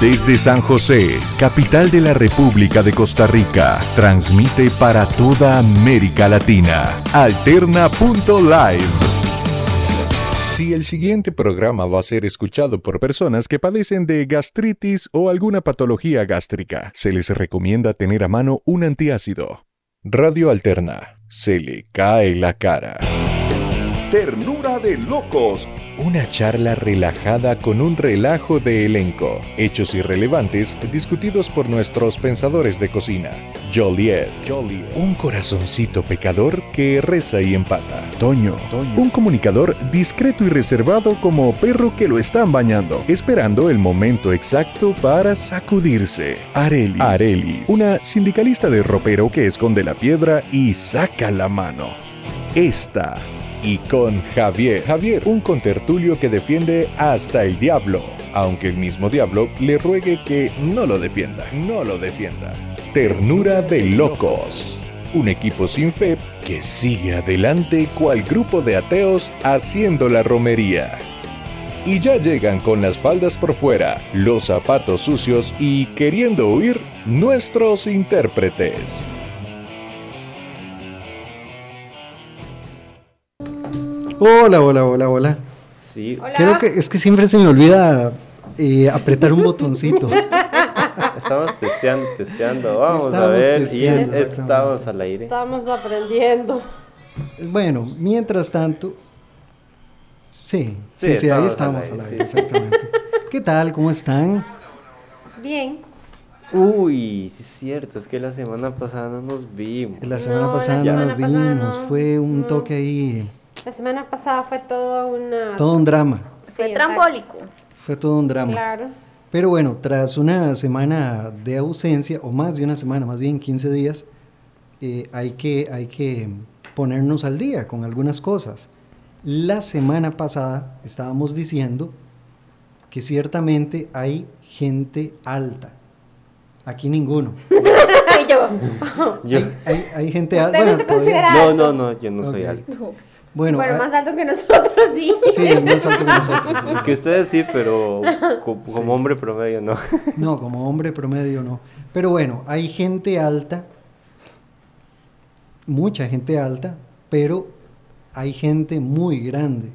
Desde San José, capital de la República de Costa Rica, transmite para toda América Latina. Alterna.live. Si el siguiente programa va a ser escuchado por personas que padecen de gastritis o alguna patología gástrica, se les recomienda tener a mano un antiácido. Radio Alterna. Se le cae la cara. Ternura de locos. Una charla relajada con un relajo de elenco. Hechos irrelevantes discutidos por nuestros pensadores de cocina. Joliet. Joliet. Un corazoncito pecador que reza y empata. Toño. Un comunicador discreto y reservado como perro que lo están bañando, esperando el momento exacto para sacudirse. Arelis. Arelis. Una sindicalista de ropero que esconde la piedra y saca la mano. Esta y con Javier. Javier, un contertulio que defiende hasta el diablo, aunque el mismo diablo le ruegue que no lo defienda, no lo defienda. Ternura de locos. Un equipo sin fe que sigue adelante cual grupo de ateos haciendo la romería. Y ya llegan con las faldas por fuera, los zapatos sucios y queriendo huir nuestros intérpretes. Hola, hola, hola, hola. Sí. Creo que es que siempre se me olvida eh, apretar un botoncito. Estamos testeando, testeando. Vamos a Estamos ver. testeando, y estamos al aire. Estamos aprendiendo. Bueno, mientras tanto. Sí, Sí, sí, sí, ahí estamos al al aire, exactamente. ¿Qué tal? ¿Cómo están? Bien. Uy, sí es cierto, es que la semana pasada no nos vimos. La semana pasada no semana nos pasada vimos, no. fue un toque ahí, La semana pasada fue todo una. todo un drama, Sí, Fue trambólico. fue todo un drama. Claro. Pero bueno, tras una semana de ausencia, o más de una semana, más bien 15 días, eh, hay, que, hay que ponernos al día con algunas cosas. La semana pasada estábamos diciendo que ciertamente hay gente alta. Aquí ninguno. Yo, Yo- Hay, hay- hay gente alta. ¿Usted no No, no, no, yo no soy alto. Bueno, Bueno, ah, más alto que nosotros, sí. sí, más alto que nosotros. Que ustedes sí, pero co- como, Sí. hombre promedio no. No, como hombre promedio no. Pero bueno, hay gente alta, mucha gente alta, pero hay gente muy grande.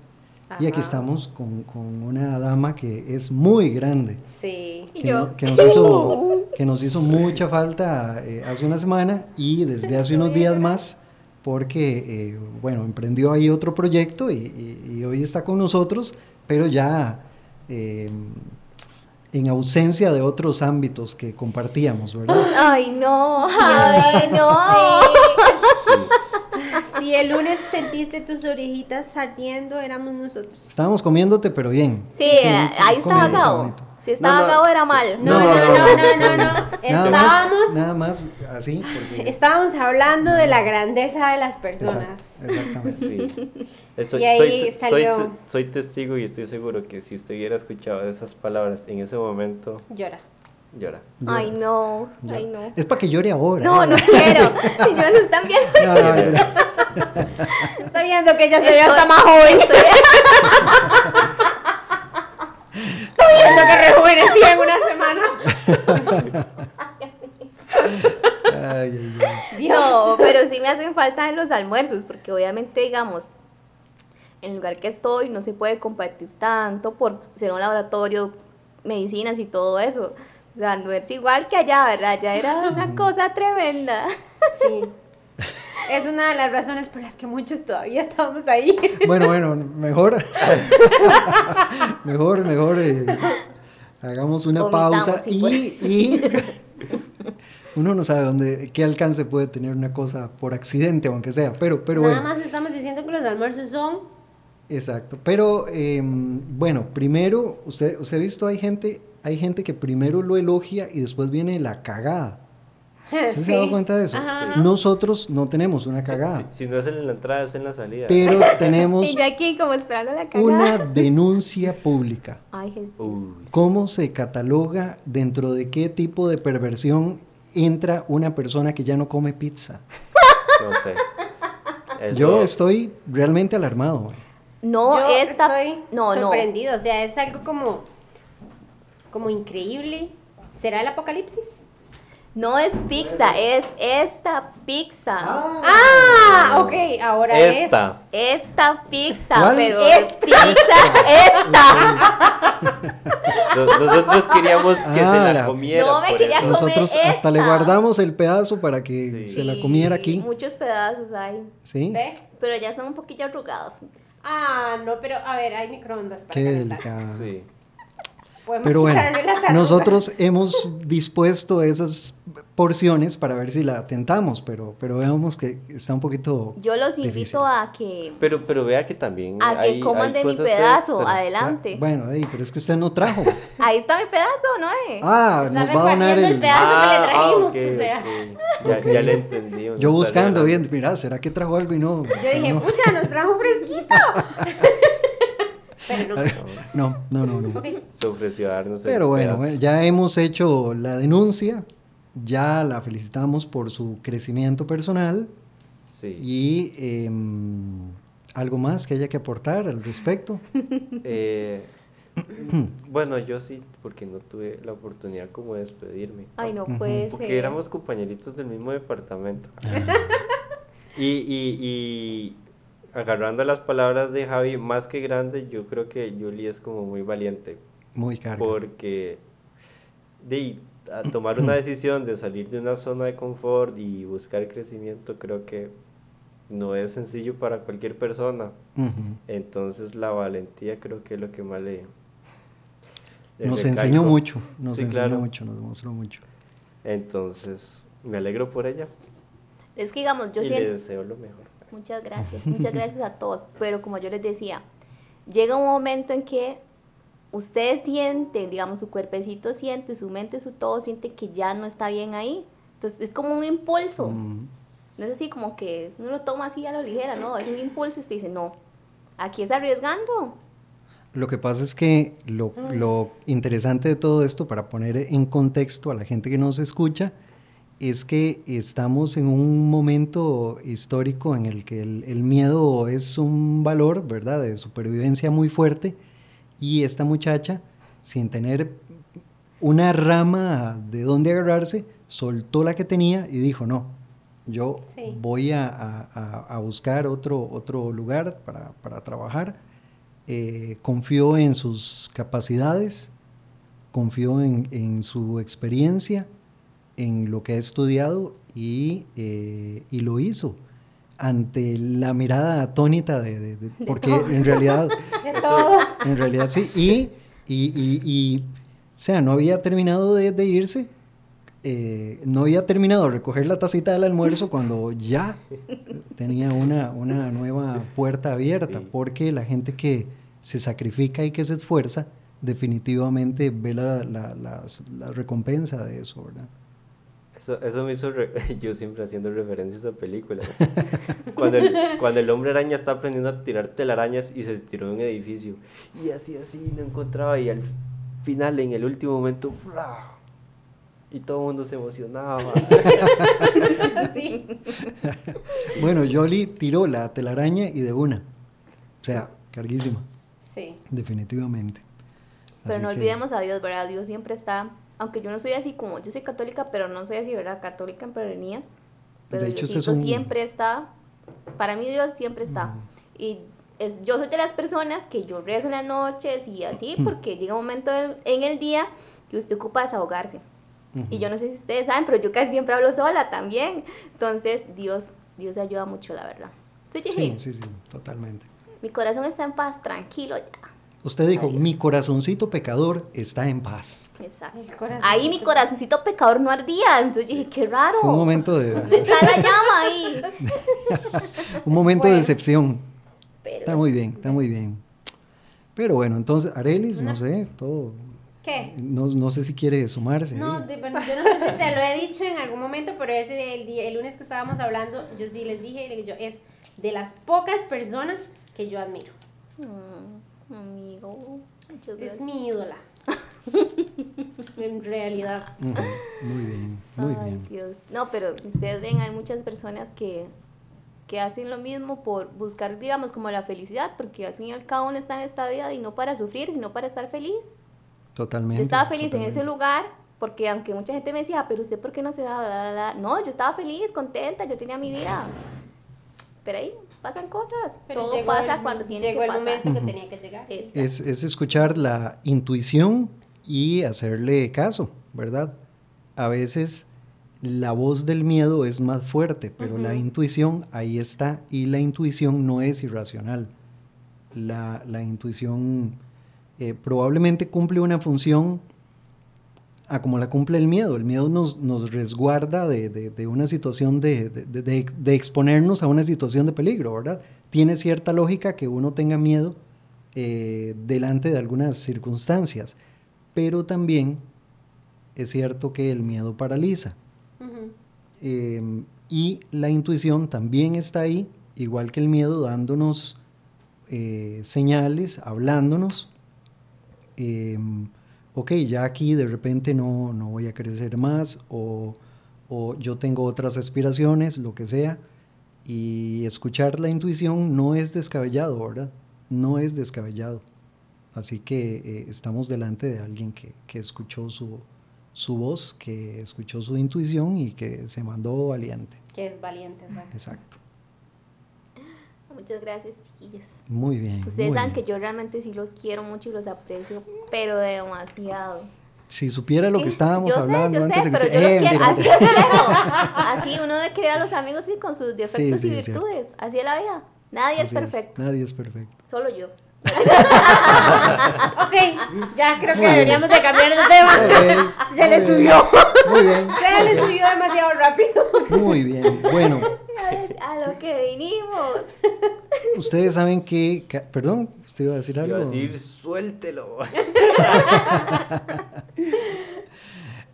Y aquí Ajá. estamos con, con una dama que es muy grande, Sí. y que, yo. no- que nos, hizo, que nos hizo mucha falta eh, hace una semana y desde hace unos días más, porque, eh, bueno, emprendió ahí otro proyecto y, y- y hoy está con nosotros, pero ya eh, en ausencia de otros ámbitos que compartíamos, ¿verdad? Ay, no. Ay, no. Si el lunes sentiste tus orejitas ardiendo, éramos nosotros. Estábamos comiéndote, pero bien. Sí, ahí estaba comiéndote Gabo. bonito. Si estaba No, no. Gabo era mal. No, no, no, no, no, no. Nada más, Estábamos, nada más así, porque... estábamos hablando de la grandeza de las personas. Exacto, exactamente. Sí. Eh, Soy, Y ahí soy- salió- soy- soy testigo y estoy seguro que si usted hubiera escuchado esas palabras en ese momento, Llora. llora. Ay, no. Ay, no. Es para que llore ahora. No, no quiero. Si yo lo están viendo. No, no. Estoy viendo que ella se ve hasta más joven. que rejuvenecí en una semana. Ay, ay, ay. No, pero sí me hacen falta en los almuerzos, porque obviamente, digamos, en el lugar que estoy no se puede compartir tanto por ser un laboratorio, medicinas y todo eso. O sea, no es igual que allá, ¿verdad? Allá era una cosa tremenda. Sí. Es una de las razones por las que muchos todavía estamos ahí. Bueno, bueno, mejor. mejor, mejor. eh, hagamos una Vomitamos, pausa y, y uno no sabe dónde, qué alcance puede tener una cosa por accidente, aunque sea. Pero, pero Nada bueno. más estamos diciendo que los almuerzos son. Exacto. Pero eh, bueno, primero, usted, usted ha visto, hay gente, hay gente que primero lo elogia y después viene la cagada. ¿Usted se ha dado cuenta de eso? Ajá. Nosotros no tenemos una cagada, Si, si no es en la entrada, es en la salida. pero tenemos Y yo aquí como esperando la cagada. una denuncia pública. Ay, Jesús. Uy, ¿Cómo se cataloga dentro de qué tipo de perversión entra una persona que ya no come pizza? no sé. Eso- Yo estoy realmente alarmado. No, Yo esta. estoy no, no. sorprendido. O sea, es algo como. como increíble. ¿Será el apocalipsis? No es pizza, es esta pizza. Ah, ok, ahora Esta. Esta pizza, ¿Cuál? pero Esta. es pizza, esta. Nos- Nosotros queríamos que se Ah, la la- comiera. No, me quería comer Nosotros hasta le guardamos el pedazo para que Sí. se la comiera aquí. Muchos pedazos hay, Sí. es. ¿Ve? pero ya son un poquillo arrugados. Ah, no, pero a ver, hay microondas para Qué delicado. Sí. Podemos Pero bueno, nosotros hemos dispuesto esas porciones para ver si la tentamos, pero, pero veamos que está un poquito. Yo los difícil. invito a que, Pero, pero vea que también. a que hay- coman hay de mi pedazo. Adelante. Bueno, ey, pero es que usted no trajo. Ahí está mi pedazo, ¿no? eh? Ah, Está nos va a donar el el. pedazo. que le trajimos, ok, o sea. ok. Ya, ya le entendí. Yo buscando, bien, mira, ¿será que trajo algo y no? Yo dije, no. pucha, nos trajo fresquito. pero no. No, no, no, no. Se ofreció a darnos el Pero bueno, pedazo. eh, ya hemos hecho la denuncia, ya la felicitamos por su crecimiento personal Sí. y em, algo más que haya que aportar al respecto. Eh, bueno, yo sí, porque no tuve la oportunidad como de despedirme. Ay, no puede Porque ser. éramos compañeritos del mismo departamento. y, y, y agarrando las palabras de Javi, más que grande, yo creo que Julie es como muy valiente. Muy carga. Porque de a tomar una decisión de salir de una zona de confort y buscar crecimiento, creo que no es sencillo para cualquier persona. Ujú. Entonces la valentía creo que es lo que más le... le Nos recalco. enseñó mucho, nos Sí, enseñó claro. mucho, nos demostró mucho. Entonces me alegro por ella Es que digamos, yo y le deseo lo mejor. Muchas gracias, muchas gracias a todos. Pero como yo les decía, llega un momento en que ustedes sienten, digamos, su cuerpecito siente, su mente, su todo siente que ya no está bien ahí. Entonces es como un impulso. Mm, No es así como que uno lo toma así a la ligera, no, es un impulso y usted dice, no, aquí es arriesgando. Lo que pasa es que lo, lo interesante de todo esto, para poner en contexto a la gente que nos escucha, es que estamos en un momento histórico en el que el, el miedo es un valor, ¿verdad?, de supervivencia muy fuerte y esta muchacha, sin tener una rama de dónde agarrarse, soltó la que tenía y dijo, no, yo Sí. voy a, a- a- a buscar otro, otro lugar para, para trabajar. Eh, confío en sus capacidades, confío en, en su experiencia, en lo que ha estudiado y, eh, y lo hizo ante la mirada atónita de, de- de- porque en realidad De todos. en realidad sí. Y, y, y- y, o sea, no había terminado de, de irse. eh, no había terminado de recoger la tacita del almuerzo cuando ya tenía una, una nueva puerta abierta. Porque la gente que se sacrifica y que se esfuerza, definitivamente ve la, la- las- la recompensa de eso, ¿verdad? Eso, eso me hizo, re- yo siempre haciendo referencias a películas. Cuando el, cuando el hombre araña está aprendiendo a tirar telarañas y se tiró de un edificio. Y así, así, no encontraba. Y al final, en el último momento, ¡fra! y todo el mundo se emocionaba. Sí. Bueno, Jolly tiró la telaraña y de una. O sea, carguísima, Sí. definitivamente. Pero Así no que- olvidemos a Dios, ¿verdad? Dios siempre está, aunque yo no soy así como, yo soy católica, pero no soy así, ¿verdad? Católica en perenía. Pero De hecho, Diosito es un- siempre está, para mí Dios siempre está. Y es, yo soy de las personas que yo rezo en las noches y así, porque llega un momento en, en el día que usted ocupa desahogarse. Y yo no sé si ustedes saben, pero yo casi siempre hablo sola también. Entonces, Dios, Dios ayuda mucho, la verdad. Sí, sí, sí, totalmente. Mi corazón está en paz, tranquilo ya. Usted dijo, mi corazoncito pecador está en paz. Exacto. Ahí mi corazoncito pecador no ardía, entonces dije, qué raro. Fue un momento de, Está la llama ahí. un momento de decepción. Pero, Está muy bien, está muy bien. Pero bueno, entonces, Arelis, no sé, todo. ¿Qué? No, no sé si quiere sumarse. No, ahí. de- bueno, yo no sé si se lo he dicho en algún momento, pero ese el, día, el lunes que estábamos hablando, yo sí les dije, yo, es de las pocas personas que yo admiro. Mm, amigo, muchas Es mi ídola. en realidad. Muy bien, muy Ay, bien. Dios. No, pero si ustedes ven, hay muchas personas que, que hacen lo mismo por buscar, digamos, como la felicidad, porque al fin y al cabo uno está en esta vida y no para sufrir, sino para estar feliz. Totalmente. Yo estaba feliz en totalmente. ese lugar porque aunque mucha gente me decía, "Ah, pero usted por qué no se va, bla, bla, bla". No, yo estaba feliz, contenta, yo tenía mi vida. Pero ahí pasan cosas. Pero Todo pasa el- cuando tiene llegó que el momento que tenía que llegar. Es- Es, es escuchar la intuición y hacerle caso, ¿verdad? A veces la voz del miedo es más fuerte, pero la intuición ahí está y la intuición no es irracional. La, la intuición eh, probablemente cumple una función a como la cumple el miedo. El miedo nos, nos resguarda de, de- de una situación de, de- exponernos a una situación de peligro, ¿verdad? Tiene cierta lógica que uno tenga miedo eh, delante de algunas circunstancias, pero también es cierto que el miedo paraliza. Eh, y la intuición también está ahí, igual que el miedo, dándonos eh, señales, hablándonos. Ok, ya aquí de repente no, no voy a crecer más o, o yo tengo otras aspiraciones, lo que sea. Y escuchar la intuición no es descabellado, ¿verdad? No es descabellado. Así que eh, estamos delante de alguien que, que escuchó su, su voz, que escuchó su intuición y que se mandó valiente. Que es valiente, exacto. Exacto. Muchas gracias, chiquillos. Muy bien. Ustedes muy saben bien. que yo realmente sí los quiero mucho y los aprecio, pero demasiado. Si supiera lo que estábamos yo sé, hablando yo antes sé, de que pero se... yo los Eh, quiero, así es Así uno debe querer a los amigos y con sus defectos sí, y es virtudes. Así es la vida. Nadie es perfecto, Nadie es perfecto. solo yo. Ok, ya creo que bien. deberíamos de cambiar de tema. Se le subió. Muy bien, Se le subió demasiado rápido. muy bien. Bueno, A lo que vinimos. ustedes saben que... Perdón, ¿usted iba a decir algo? Iba a decir, suéltelo.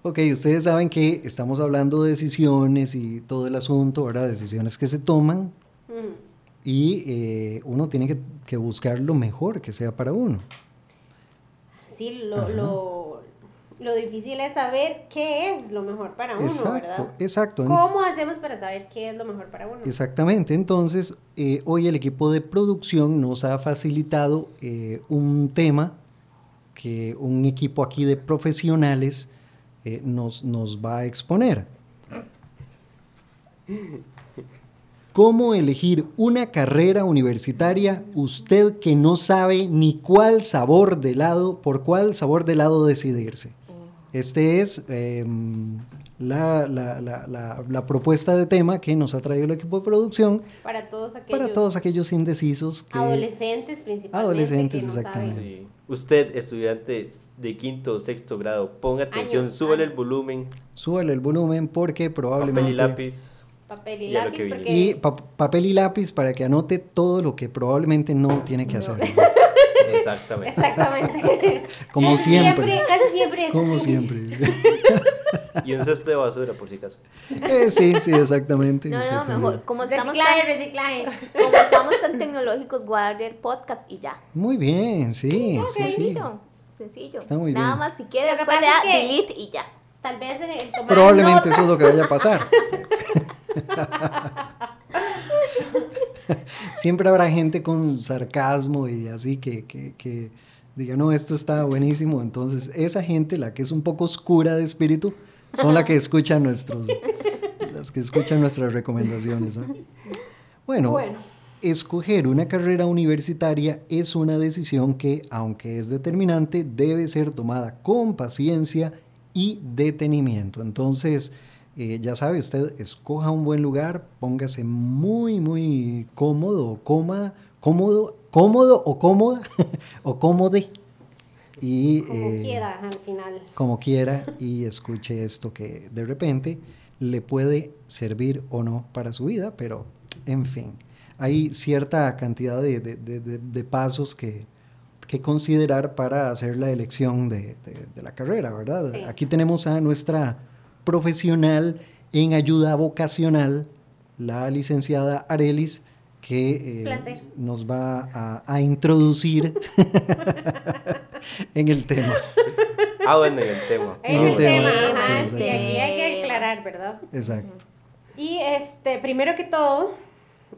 Ok, ustedes saben que estamos hablando de decisiones y todo el asunto, ¿verdad? Decisiones que se toman Mm. y eh, uno tiene que, que buscar lo mejor que sea para uno. Sí, lo, lo, lo difícil es saber qué es lo mejor para uno, exacto, ¿verdad? exacto. ¿Cómo hacemos para saber qué es lo mejor para uno? Exactamente, entonces eh, hoy el equipo de producción nos ha facilitado eh, un tema que un equipo aquí de profesionales eh, nos, nos va a exponer. ¿Cómo elegir una carrera universitaria usted que no sabe ni cuál sabor de helado, por cuál sabor de helado decidirse? Este es em, la, la- la- la- la propuesta de tema que nos ha traído el equipo de producción Para todos aquellos, para todos aquellos indecisos que... adolescentes principalmente. Adolescentes, que no exactamente. Sí. Usted, estudiante de quinto o sexto grado, ponga atención, Año, súbale año. el volumen, Súbale el volumen porque papel probablemente... y lápiz. Papel y lápiz, que porque Y pa- papel y lápiz para que anote todo lo que probablemente no tiene que hacer. Exactamente. Exactamente. Como siempre. Casi siempre es Como así. siempre. Y un cesto de basura, por si acaso. Eh, sí, sí, exactamente. No, no, exactamente. mejor. Como estamos, Reciclaje, tan, reciclaje. como estamos tan tecnológicos, guarde el podcast y ya. Muy bien, sí, sí, sí. Sencillo. Sencillo. Está muy Nada bien. más si quiere, Lo que después le pasa da es que- delete y ya. Tal vez en el tomar Probablemente eso es lo que vaya a pasar. Siempre habrá gente con sarcasmo y así que, que, que diga, no, esto está buenísimo. Entonces, esa gente, la que es un poco oscura de espíritu, son las que escuchan nuestros, las que escuchan nuestras recomendaciones. Bueno, Bueno. escoger una carrera universitaria es una decisión que, aunque es determinante, debe ser tomada con paciencia y detenimiento. Entonces, eh, ya sabe, usted escoja un buen lugar, póngase muy, muy cómodo o cómoda, cómodo, cómodo o cómoda o cómode y Como eh, quiera al final. como quiera y escuche esto que de repente le puede servir o no para su vida, pero en fin, hay cierta cantidad de, de- de- pasos que, que considerar para hacer la elección de, de- de la carrera, ¿verdad? Sí. Aquí tenemos a nuestra profesional en ayuda vocacional, la licenciada Arelis, que eh, nos va a, a introducir en el tema. Ah, bueno, en el tema. En el tema, tema, ajá, sí, aquí hay que aclarar, ¿verdad? Exacto. Y este, primero que todo,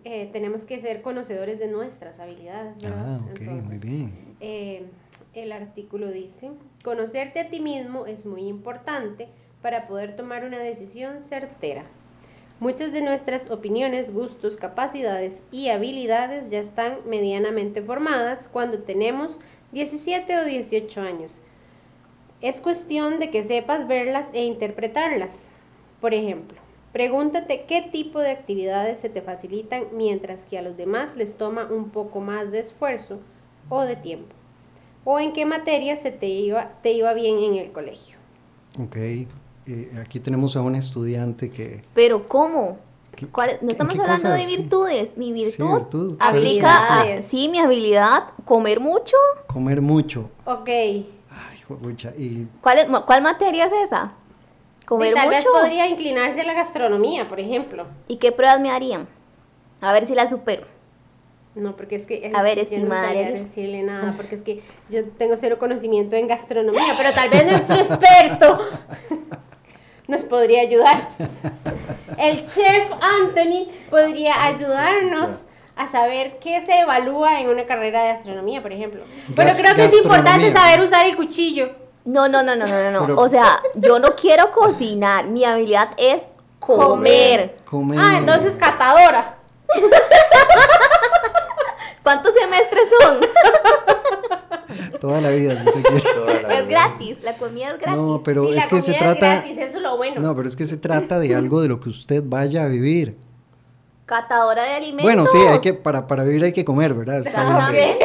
eh, tenemos que ser conocedores de nuestras habilidades, ¿verdad? Ah, ok, muy bien. eh, el artículo dice, conocerte a ti mismo es muy importante para poder tomar una decisión certera. Muchas de nuestras opiniones, gustos, capacidades y habilidades ya están medianamente formadas cuando tenemos 17 o 18 años. Es cuestión de que sepas verlas e interpretarlas. Por ejemplo, pregúntate qué tipo de actividades se te facilitan mientras que a los demás les toma un poco más de esfuerzo o de tiempo. O en qué materias se te iba, te iba bien en el colegio. Ok, eh, aquí tenemos a un estudiante que... Pero ¿cómo? ¿Qué- ¿Cuál- no estamos hablando de cosas? Sí. virtudes. Mi Sí, virtud virtud. aplica a, sí, mi habilidad, comer mucho. Comer mucho. Ok. Ay, juepucha, y ¿Cuál, es, cuál materia es esa? Comer Y tal vez mucho. podría inclinarse a la gastronomía, por ejemplo. ¿Y qué pruebas me harían? A ver si la supero. No, porque es que es- A ver, yo no estimada sabría Arelis. decirle nada, porque es que yo tengo cero conocimiento en gastronomía, pero tal vez nuestro experto nos podría ayudar. El chef Anthony podría ayudarnos a saber qué se evalúa en una carrera de gastronomía, por ejemplo. Pero Gas- creo que es importante saber usar el cuchillo. No, no, no, no, no, no, no. Pero- O sea, yo no quiero cocinar. Mi habilidad es comer. comer... Ah, entonces catadora. ¿Cuántos semestres son? Toda la vida, si usted quiere. Toda la es gratis. La comida es gratis. No, pero Sí, es la que se es trata... gratis, eso es lo bueno. No, pero es que se trata de algo de lo que usted vaya a vivir. Catadora de alimentos. Bueno, sí, hay que, para, para vivir hay que comer, ¿verdad? Está bien.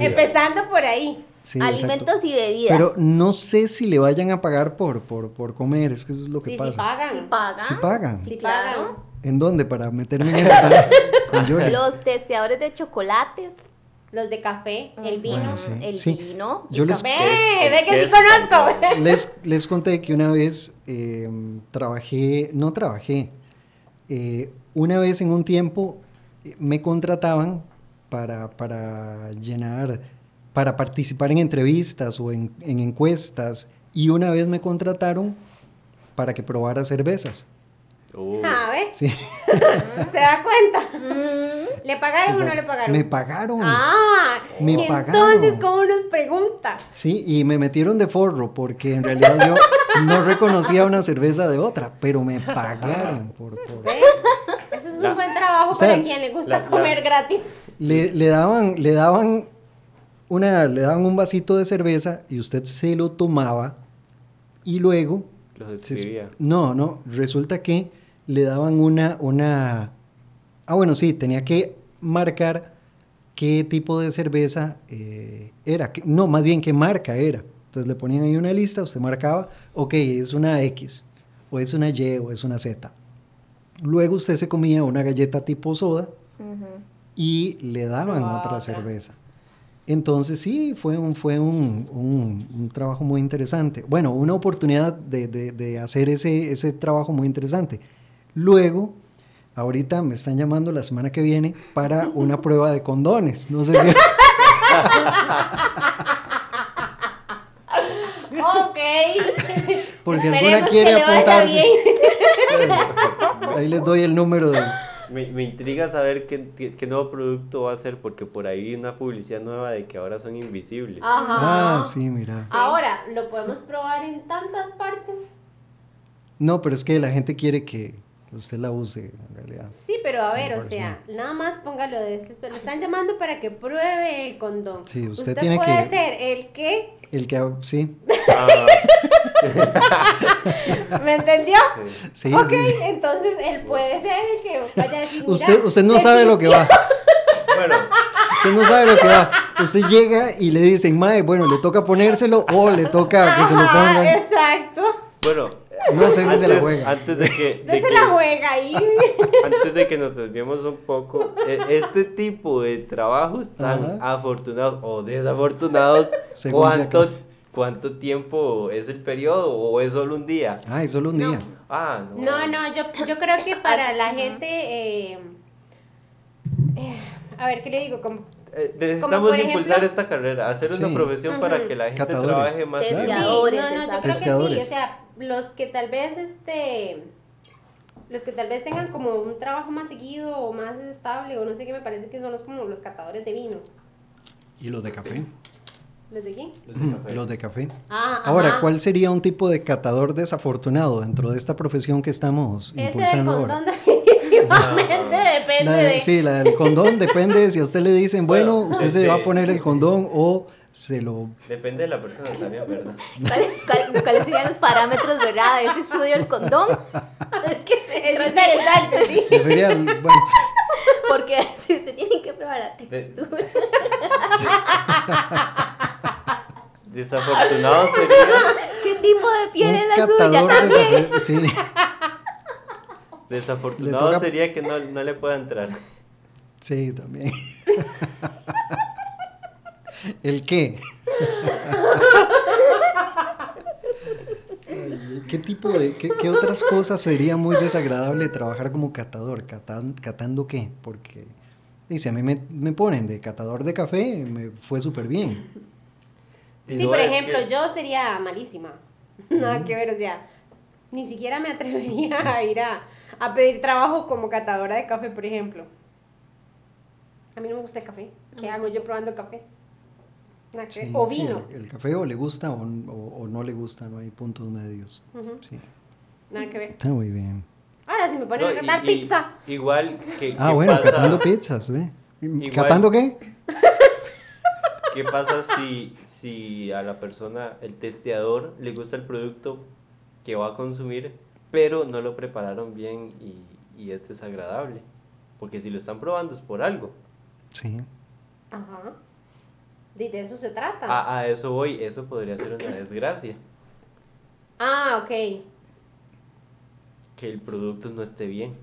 Empezando por ahí. Sí, exacto. alimentos y bebidas. Pero no sé si le vayan a pagar por, por, por comer, es que eso es lo que Sí, sí pasa. pagan. ¿Sí pagan? Sí pagan. Sí pagan. ¿En dónde? Para meterme en eso con, con Yoli. Los deseadores de chocolates. Los de café, el vino. Bueno, sí. El sí. vino. Yo les, Ve, ¿Qué es? ve que ¿Qué sí conozco. les, les conté que una vez eh, trabajé, no trabajé, eh, una vez en un tiempo eh, me contrataban para, para llenar, para participar en entrevistas o en, en encuestas y una vez me contrataron para que probara cervezas. Uh, A ver, Sí, ¿se da cuenta? Mm, ¿Le pagaron o no le pagaron? Me pagaron. Ah, Me y pagaron. entonces, ¿cómo nos pregunta? Sí, y me metieron de forro porque en realidad yo no reconocía una cerveza de otra, pero me pagaron por... por- ¿Ve? Ese es La- un buen trabajo O sea, para quien le gusta la- la- comer gratis. Le, le daban, le daban una, le daban un vasito de cerveza y usted se lo tomaba y luego Los se- no, no, resulta que le daban una, una, ah bueno sí, tenía que marcar qué tipo de cerveza eh, era, que- no, más bien qué marca era. Entonces le ponían ahí una lista, usted marcaba, ok, es una X, o es una Y, o es una Z. Luego usted se comía una galleta tipo soda y le daban otra otra. cerveza. Entonces sí, fue un, fue un, un- un trabajo muy interesante. Bueno, una oportunidad de, de- de hacer ese, ese trabajo muy interesante. Luego, ahorita me están llamando la semana que viene para una prueba de condones. No sé si... Ok. Por si Esperemos alguna quiere apuntarse. Ahí les doy el número de... Me, me intriga saber qué, qué- qué nuevo producto va a ser, porque por ahí hay una publicidad nueva de que ahora son invisibles. Ajá. Ah, sí, mira. Ahora, ¿lo podemos probar en tantas partes? No, pero es que la gente quiere que usted la use, en realidad. Sí, pero a ver, o sea, nada más póngalo de este. Le están llamando para que pruebe el condón. Sí, usted tiene puede que- ser el que. El que... Sí, Ah, ¿Me entendió? sí, ok, sí, sí. entonces él puede ser el que vaya a decir. Usted, usted no sabe lo que va. bueno, Usted no sabe lo que va. Usted llega y le dicen, Mae, bueno, le toca ponérselo o le toca que se lo pongan. exacto. bueno. No sé si se la antes- juega. Antes de que, de se que- la juega ahí. antes de que nos desviemos un poco, e- este tipo de trabajos tan Ajá. afortunados o desafortunados, Según ¿cuánto, ¿cuánto tiempo es el periodo o es solo un día? Ay, solo un día. Ah, no. No, no, yo, yo creo que para Así, la gente. eh, eh, a ver, ¿qué le digo? Como, Eh, Como necesitamos impulsar esta carrera, hacer una Sí. profesión para que la gente Catadores. trabaje más. Testeadores. tiempo. Sí, Pescadores, no, no, yo creo que sí, Pescadores. o sea, los que tal vez este los que tal vez tengan como un trabajo más seguido o más estable o no sé qué me parece que son los como los catadores de vino. ¿Y los de café? ¿Los de quién? Los de café. Ah, Ahora, ajá. ¿cuál sería un tipo de catador desafortunado dentro de esta profesión que estamos Ese del impulsando condón ahora? definitivamente depende La de- de... sí, la del condón depende si a usted le dicen, bueno, Bueno, usted se va a poner el condón o se lo... Depende de la persona también, ¿verdad? ¿Cuáles, cuál- cuáles serían los parámetros, verdad, ese estudio del condón? Es que es interesante, sí. debería- bueno, Porque si usted tiene que probar la textura. Desafortunado sería, ¿Qué tipo de piel es la suya también? sí, desafortunado toca- sería que no, no le pueda entrar. sí, también. ¿El qué? ¿Qué tipo de, qué, qué otras cosas sería muy desagradable trabajar como catador? Catan- ¿Catando qué? Porque, dice, a mí me, me ponen de catador de café, me fue súper bien. Sí, No, por ejemplo, que- yo sería malísima. Nada que ver, o sea, ni siquiera me atrevería a ir a, a pedir trabajo como catadora de café, por ejemplo. A mí no me gusta el café. ¿Qué hago yo probando café? Sí, o sí, vino. el, el café o le gusta o, o- o no le gusta, no hay puntos medios. Sí, Nada que ver. está muy bien. Ahora, si me ponen No, a catar y- pizza. Igual que. Ah, bueno, pasa- catando pizzas, ¿ve? Igual- ¿Catando qué? ¿Qué pasa si, si a la persona, el testeador, le gusta el producto que va a consumir, pero no lo prepararon bien y, y es desagradable? Porque si lo están probando es por algo. Sí. Ajá. De, de eso se trata. A, a eso voy, eso podría ser una desgracia. Ah, ok. Que el producto no esté bien.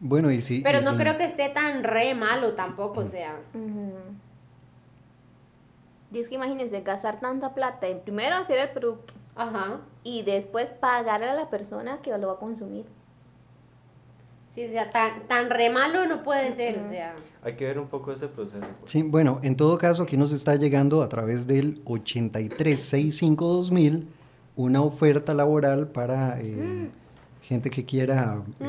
Bueno, y si... Pero y no si- creo que esté tan re malo tampoco, o sea. Ujú. Y es que imagínense gastar tanta plata en primero hacer el producto Ajá. y después pagarle a la persona que lo va a consumir. Sí, o sea, tan, tan re malo no puede ser, o sea. Hay que ver un poco ese proceso. pues. Sí, bueno, en todo caso, aquí nos está llegando a través del 83652000 una oferta laboral para eh, gente que quiera eh,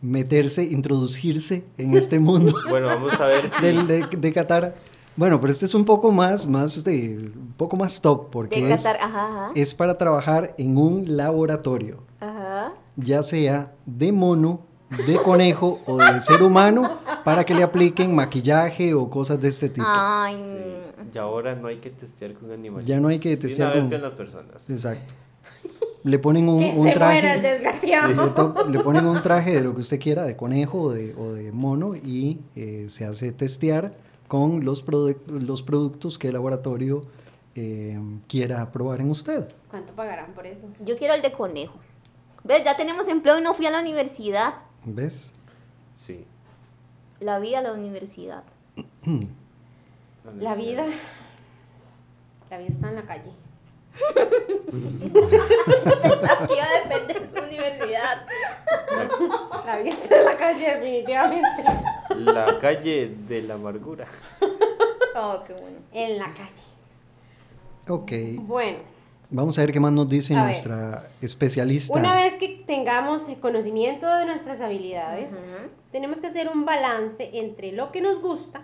meterse, introducirse en este mundo Bueno, vamos a ver del, de, de Qatar. Bueno, pero este es un poco más, más de, un poco más top, porque De es, ajá. es para trabajar en un laboratorio, Ajá. ya sea de mono, de conejo o de ser humano, para que le apliquen maquillaje o cosas de este tipo. Ay, Y ahora no hay que testear con animales. Ya no hay que testear una vez con- las personas. Exacto. Le ponen un, que un se muera el traje. Le, le ponen un traje de lo que usted quiera, de conejo o de, o de mono, y eh, se hace testear con los, produc- los productos que el laboratorio eh, quiera probar en usted. ¿Cuánto pagarán por eso? yo quiero el de conejo. ¿Ves? Ya tenemos empleo y no fui a la universidad. ¿Ves? Sí. La vida a la universidad. La vida. La vida está en la calle. Aquí va a defender su universidad. La vida está en la calle, definitivamente. La calle de la amargura. Oh, qué bueno. En la calle. Ok. Bueno, Vamos a ver qué más nos dice A ver. nuestra especialista. una vez que tengamos el conocimiento de nuestras habilidades, tenemos que hacer un balance entre lo que nos gusta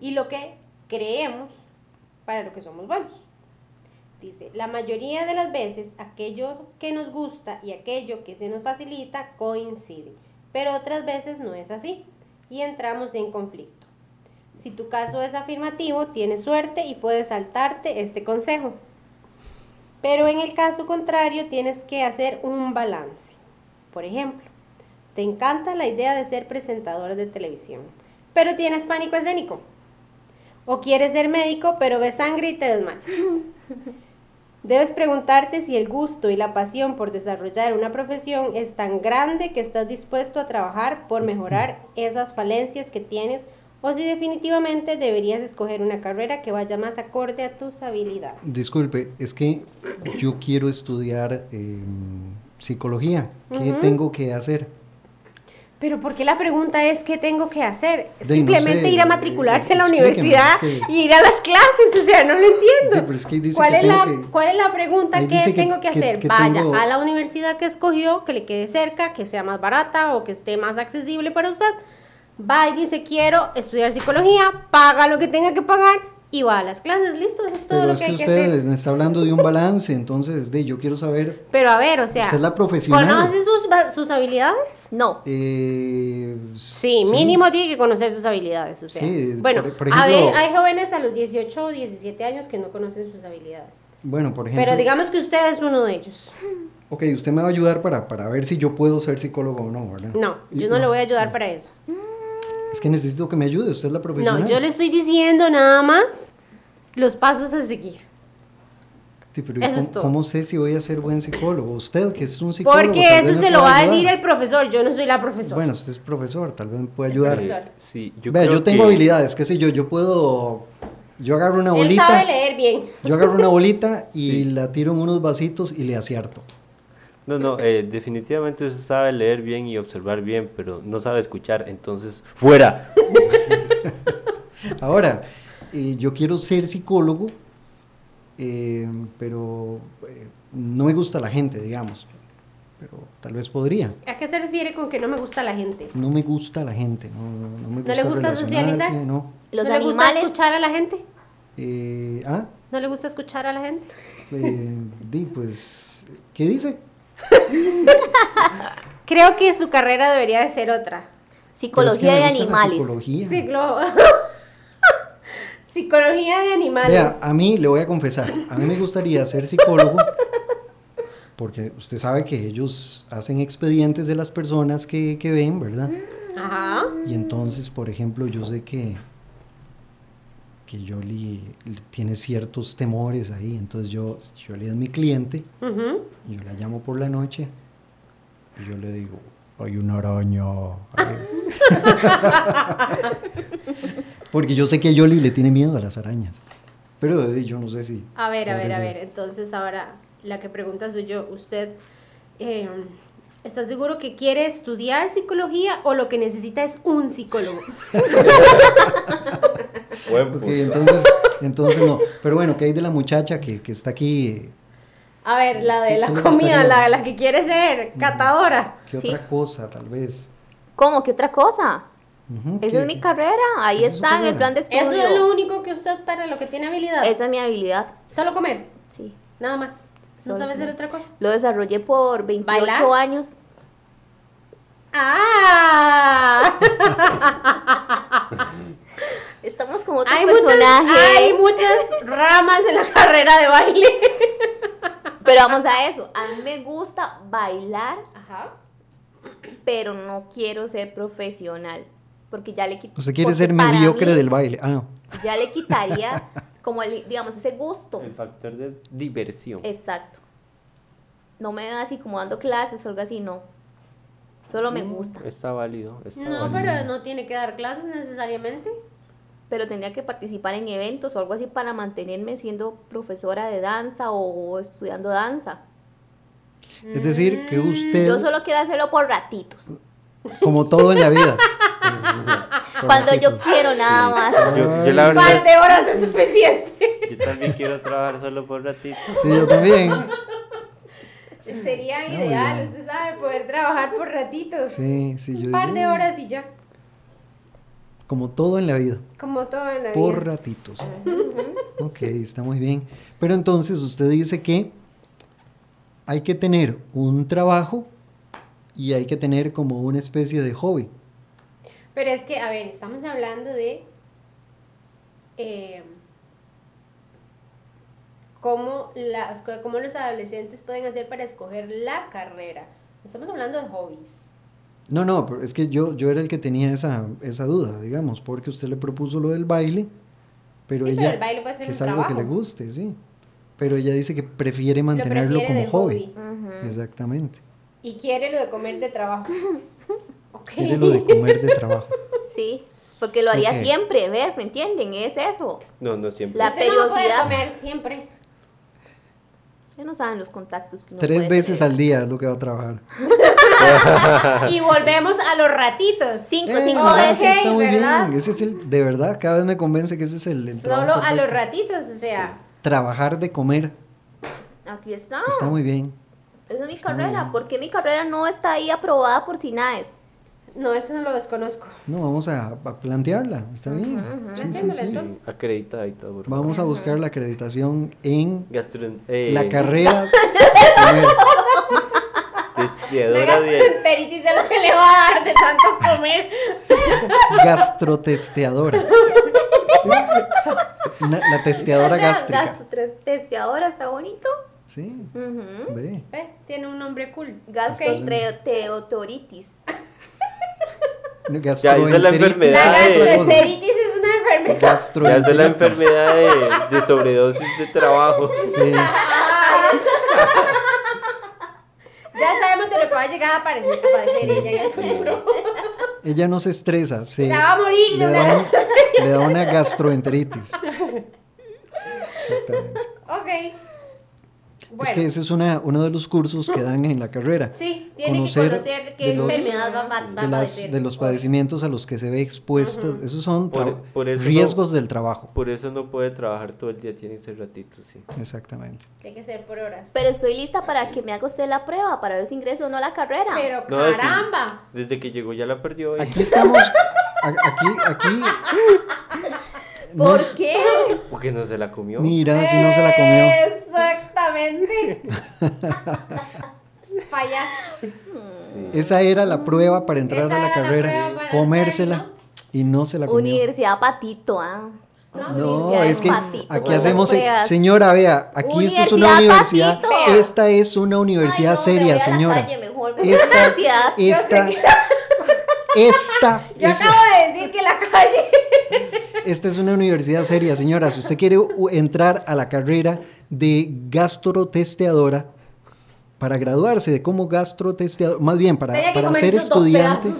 y lo que creemos para lo que somos buenos. Dice, la mayoría de las veces aquello que nos gusta y aquello que se nos facilita coincide, pero otras veces no es así y entramos en conflicto. Si tu caso es afirmativo, tienes suerte y puedes saltarte este consejo. Pero en el caso contrario, tienes que hacer un balance. Por ejemplo, te encanta la idea de ser presentador de televisión, pero tienes pánico escénico. O quieres ser médico, pero ves sangre y te desmayas. Debes preguntarte si el gusto y la pasión por desarrollar una profesión es tan grande que estás dispuesto a trabajar por mejorar esas falencias que tienes o si definitivamente deberías escoger una carrera que vaya más acorde a tus habilidades. Disculpe, es que yo quiero estudiar eh, psicología. ¿Qué tengo que hacer? Pero ¿por qué la pregunta es qué tengo que hacer? De, no Simplemente sé, ir a eh, matricularse a la universidad es que- y ir a las clases, o sea, no lo entiendo. Sí, pero es que dice ¿Cuál, que es la, tengo que- ¿Cuál es la pregunta que tengo que hacer? Vaya tengo- a la universidad que escogió, que le quede cerca, que sea más barata o que esté más accesible para usted. Va y dice, quiero estudiar psicología, paga lo que tenga que pagar y va a las clases, listo, eso es todo Pero lo es que que hay que hacer. me está hablando de un balance, entonces de, yo quiero saber, Pero a ver, o sea, usted es la profesional. ¿conoce sus, habilidades? No. Eh, Sí, mínimo tiene que conocer sus habilidades, o sea. Sí, bueno, por- por a ejemplo- ver, hay jóvenes a los 18 o 17 años que no conocen sus habilidades. Bueno, por ejemplo. Pero digamos que usted es uno de ellos. Ok, usted me va a ayudar para, para ver si yo puedo ser psicólogo o no, ¿verdad? No, yo no le voy a ayudar para eso. Es que necesito que me ayude, usted es la profesional. No, yo le estoy diciendo nada más los pasos a seguir. Sí, pero ¿y Eso ¿cómo, es todo. cómo sé si voy a ser buen psicólogo? Usted, que es un psicólogo. Porque eso se lo va a decir el profesor, yo no soy la profesora. Bueno, usted es profesor, tal vez me pueda El ayudar. Eh, sí, yo Vea, creo yo tengo que- habilidades, qué sé yo, yo puedo... Yo agarro una Él bolita, sabe leer bien. yo agarro una bolita y la tiro en unos vasitos y le acierto. No, no, eh, definitivamente usted sabe leer bien y observar bien, pero no sabe escuchar, entonces, ¡fuera! Ahora, eh, yo quiero ser psicólogo, eh, pero eh, no me gusta la gente, digamos. Pero tal vez podría. ¿A qué se refiere con que no me gusta la gente? No me gusta la gente, no, no- no me gusta le gusta socializar? No. Los ¿No le gusta escuchar a la gente? Eh, ah, ¿No le gusta escuchar a la gente? eh, di, pues, ¿qué dice? Creo que su carrera debería de ser otra. Pero es que Psicología de animales. psicología. Ciclo- Psicología de animales. Vea, a mí le voy a confesar, a mí me gustaría ser psicólogo porque usted sabe que ellos hacen expedientes de las personas que, que ven, ¿verdad? Ajá. Y entonces, por ejemplo, yo sé que, que Yoli tiene ciertos temores ahí, entonces yo, Yoli es mi cliente, yo la llamo por la noche y yo le digo, hay una araña. ahí". Porque yo sé que Yoli le tiene miedo a las arañas, pero eh, yo no sé si... A ver, a ver, a ver. Entonces ahora la que pregunta soy yo. ¿Usted eh, está seguro que quiere estudiar psicología o lo que necesita es un psicólogo? Buen Ok, punto. entonces, entonces no. Pero bueno, ¿qué hay de la muchacha que, que está aquí? A ver, la de ¿Qué- la comida, la, la que quiere ser catadora. ¿Qué Sí. otra cosa, tal vez? ¿Cómo? ¿Qué otra cosa? Esa ¿qué? es mi carrera. Ahí está en el plan de estudio. Eso es lo único que usted para lo que tiene habilidad. Esa es mi habilidad. Solo comer, Sí. nada más. ¿No Solo sabe hacer otra cosa? Lo desarrollé por 28 ¿Bailar? años. ¡Ah! Estamos como otro hay, muchas, personaje. hay muchas ramas en la carrera de baile. Pero vamos a eso. A mí me gusta bailar, Ajá. pero no quiero ser profesional. Porque ya le quit- Usted quiere ser mediocre mí del baile. Ah, no. Ya le quitaría como el, digamos, ese gusto. El factor de diversión. Exacto. No me veo así como dando clases o algo así, no. Solo me gusta. Está válido. Está No, válido. pero no tiene que dar clases necesariamente. Pero tendría que participar en eventos o algo así para mantenerme siendo profesora de danza o estudiando danza. Es decir, que usted, Yo solo quiero hacerlo por ratitos. como todo en la vida. Por Cuando yo quiero nada más. Yo, yo la Un par de horas es suficiente. yo también quiero trabajar solo por ratito. Sí, yo también. Sería ideal, usted sabe, poder trabajar por ratitos. Sí, sí, yo Un par de horas y ya. Como todo en la vida. Como todo en la Por vida. ratitos. Ok, está muy bien. Pero entonces usted dice que hay que tener un trabajo y hay que tener como una especie de hobby. Pero es que, a ver, estamos hablando de eh, cómo, las, cómo los adolescentes pueden hacer para escoger la carrera. Estamos hablando de hobbies. No, no, pero es que yo, yo era el que tenía esa, esa duda, digamos, porque usted le propuso lo del baile, pero Sí, ella, pero el baile puede ser que un es algo que le guste, sí. Pero ella dice que prefiere Lo mantenerlo prefiere como hobby. Ujú. Exactamente. Y quiere lo de comer de trabajo. Ok. Quiere lo de comer de trabajo. Sí, porque lo haría siempre, ¿ves? ¿Me entienden? Es eso. No, no siempre. La Usted no comer siempre. Ustedes no saben los contactos que uno Tres puede veces tener. al día es lo que va a trabajar. y volvemos a los ratitos. Cinco, Eh, cinco de sí, está muy ¿verdad? bien. Ese es el, de verdad, cada vez me convence que ese es el, el Solo trabajo a los ratitos, o sea. Trabajar de comer Aquí está. está muy bien. Esa es mi está carrera. bien. porque mi carrera no está ahí aprobada por SINAES? No, eso no lo desconozco. No, vamos a, a plantearla, ¿está bien? Sí, sí, sí. Acredita y todo. Vamos a buscar la acreditación en Gastro- eh, la carrera Testeadora de. gastroenteritis es lo que le va a dar de tanto comer. gastrotesteadora. Una- la testeadora gástrica. Testeadora, está bonito. Sí, Ujú. ve. Ve, tiene un nombre cool. Gastroenteritis. Ya, esa es la Gastroenteritis enfermedad La gastroenteritis es una enfermedad. Ya es la Gastroenteritis. enfermedad de, de sobredosis de trabajo. Sí, Ya sabemos de lo que va a llegar a aparecer, a padecer ella en el futuro. ella no se estresa, se, Se va a morir le, una da un- gastroenteritis. le da una gastroenteritis. Exactamente. Ok. Bueno, Es que ese es una, uno de los cursos que dan en la carrera. sí, tiene que conocer qué de los- enfermedad va, va- de, las, de los padecimientos a los que se ve expuesto. Esos son Por- tra- por eso riesgos del trabajo. Por eso no puede trabajar todo el día, tiene que ser ratito, sí. Exactamente. Tiene que ser por horas. Pero estoy lista para que me haga usted la prueba para ver si ingreso o no a la carrera. Pero No, sí. caramba. Desde que llegó ya la perdió. y- Aquí estamos. a- Aquí, aquí. ¿Por qué? Porque no se la comió. Mira, si no se la comió. Exactamente. Fallaste. Sí. Esa era la prueba para entrar Esa a la era la carrera, comérsela entrar, y no se la comió. Universidad Patito, ¿ah? No, Universidad es que Patito, aquí con hacemos, pruebas. señora, vea, aquí esto es una Universidad Patito. esta es una universidad Ay, no, seria, señora. calle mejor, Esta, universidad. esta, esta, Yo acabo que la calle. esta es una universidad seria, señora. Si usted quiere entrar a la carrera de gastrotesteadora para graduarse de como gastrotesteador, más bien para, para ser estudiante,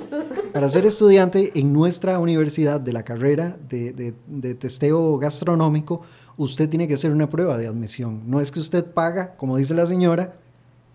para ser estudiante en nuestra universidad de la carrera de, de- de testeo gastronómico, usted tiene que hacer una prueba de admisión. No es que usted paga, como dice la señora,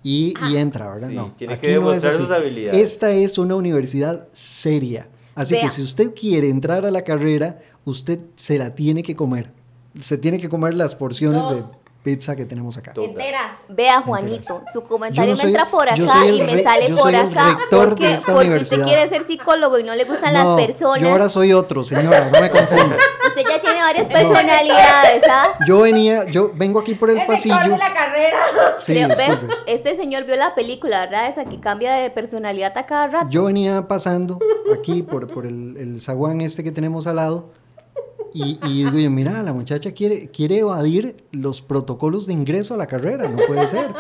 y, y entra, ¿verdad? Sí, no, tiene que aquí no es demostrar así. sus habilidades. Esta es una universidad seria. Así Vea. que si usted quiere entrar a la carrera, usted se la tiene que comer. Se tiene que comer las porciones Dos. de pizza que tenemos acá. Enteras. Vea, Juanito, su comentario Yo no soy- me entra por acá y me re- sale yo por soy el acá. rector de porque, esta porque universidad. usted quiere ser psicólogo y no le gustan No, las personas. yo ahora soy otro, señora, no me confunda. Usted ya tiene varias personalidades, ¿ah? Yo venía, yo vengo aquí por el, El pasillo. de la carrera. Sí, Creo- ¿ves? disculpe. Este señor vio la película, ¿verdad? Esa que cambia de personalidad a cada rato. Yo venía pasando aquí por, por el, el zaguán este que tenemos al lado y, y digo yo, mira, la muchacha quiere, quiere evadir los protocolos de ingreso a la carrera, no puede ser.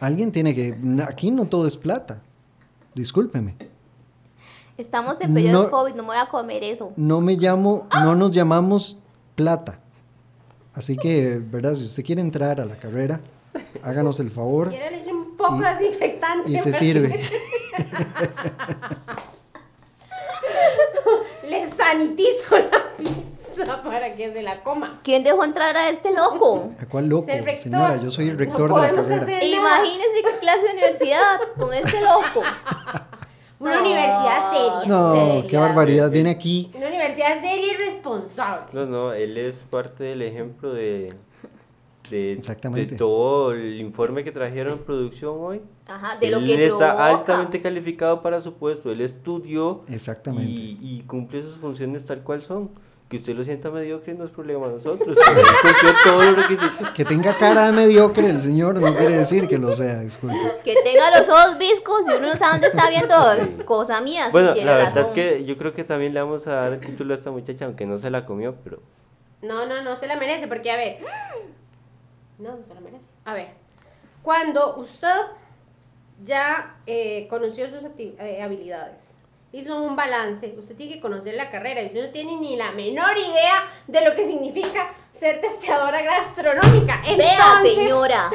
Alguien tiene que... Aquí no todo es plata. Discúlpeme. Estamos en periodo No- COVID, no me voy a comer eso. No me llamo, no nos llamamos plata. Así que, ¿verdad? Si usted quiere entrar a la carrera, háganos el favor Quiero le echo un poco Y- de desinfectante. y se sirve. Le sanitizo la para que se la coma. ¿Quién dejó entrar a este loco? ¿A cuál loco? Señora, yo soy el No rector de la carrera. Imagínese qué clase de universidad con este loco. Una No, universidad seria. No, seria. qué barbaridad. Viene aquí. Una universidad seria y responsable. No, no, él es parte del ejemplo de, de, Exactamente. de todo el informe que trajeron en producción hoy. Ajá, de él lo que está provoca. altamente calificado para su puesto, él estudió Exactamente. y, y cumple sus funciones tal cual son. Que usted lo sienta mediocre no es problema de nosotros. todos los requisitos. Que tenga cara de mediocre el señor no quiere decir que lo sea, disculpe. Que tenga los ojos viscos y uno no sabe dónde está viendo es cosa mía. sí, Bueno, tiene la verdad razón. es que yo creo que también le vamos a dar el título a esta muchacha, aunque no se la comió, pero No, no, no se la merece, porque a ver. No, no se la merece. A ver. Cuando usted ya eh, conoció sus eh, habilidades, hizo un balance, usted tiene que conocer la carrera y usted no tiene ni la menor idea de lo que significa ser testeadora gastronómica. Vea, Entonces, señora.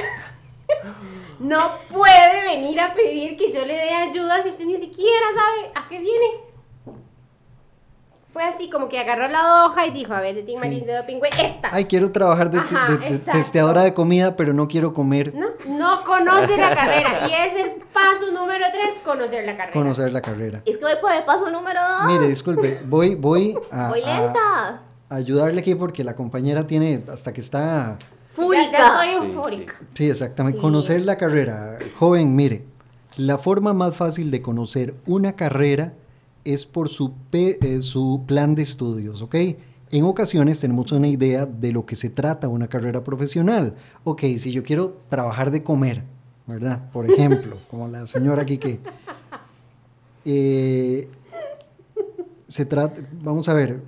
no puede venir a pedir que yo le dé ayuda si usted ni siquiera sabe a qué viene. Fue así como que agarró la hoja y dijo, a ver, de Tim Sí. De Dopingüe, esta. Ay, quiero trabajar de, Ajá, de- de exacto. testeadora de comida, pero no quiero comer, No, no conoce la carrera. Y es el paso número tres, conocer la carrera. conocer la carrera. Es que voy por el paso número dos. Mire, disculpe, voy, voy a, voy lenta. a ayudarle aquí porque la compañera tiene hasta que está... Fúrica. Ya, ya estoy Sí, eufórica. Sí, exactamente. Sí. Conocer la carrera. Joven, mire, la forma más fácil de conocer una carrera es por su, pe- eh, su plan de estudios, ¿ok? En ocasiones tenemos una idea de lo que se trata una carrera profesional. Ok, si yo quiero trabajar de comer, ¿verdad? Por ejemplo, como la señora aquí que... eh, se trata, vamos a ver,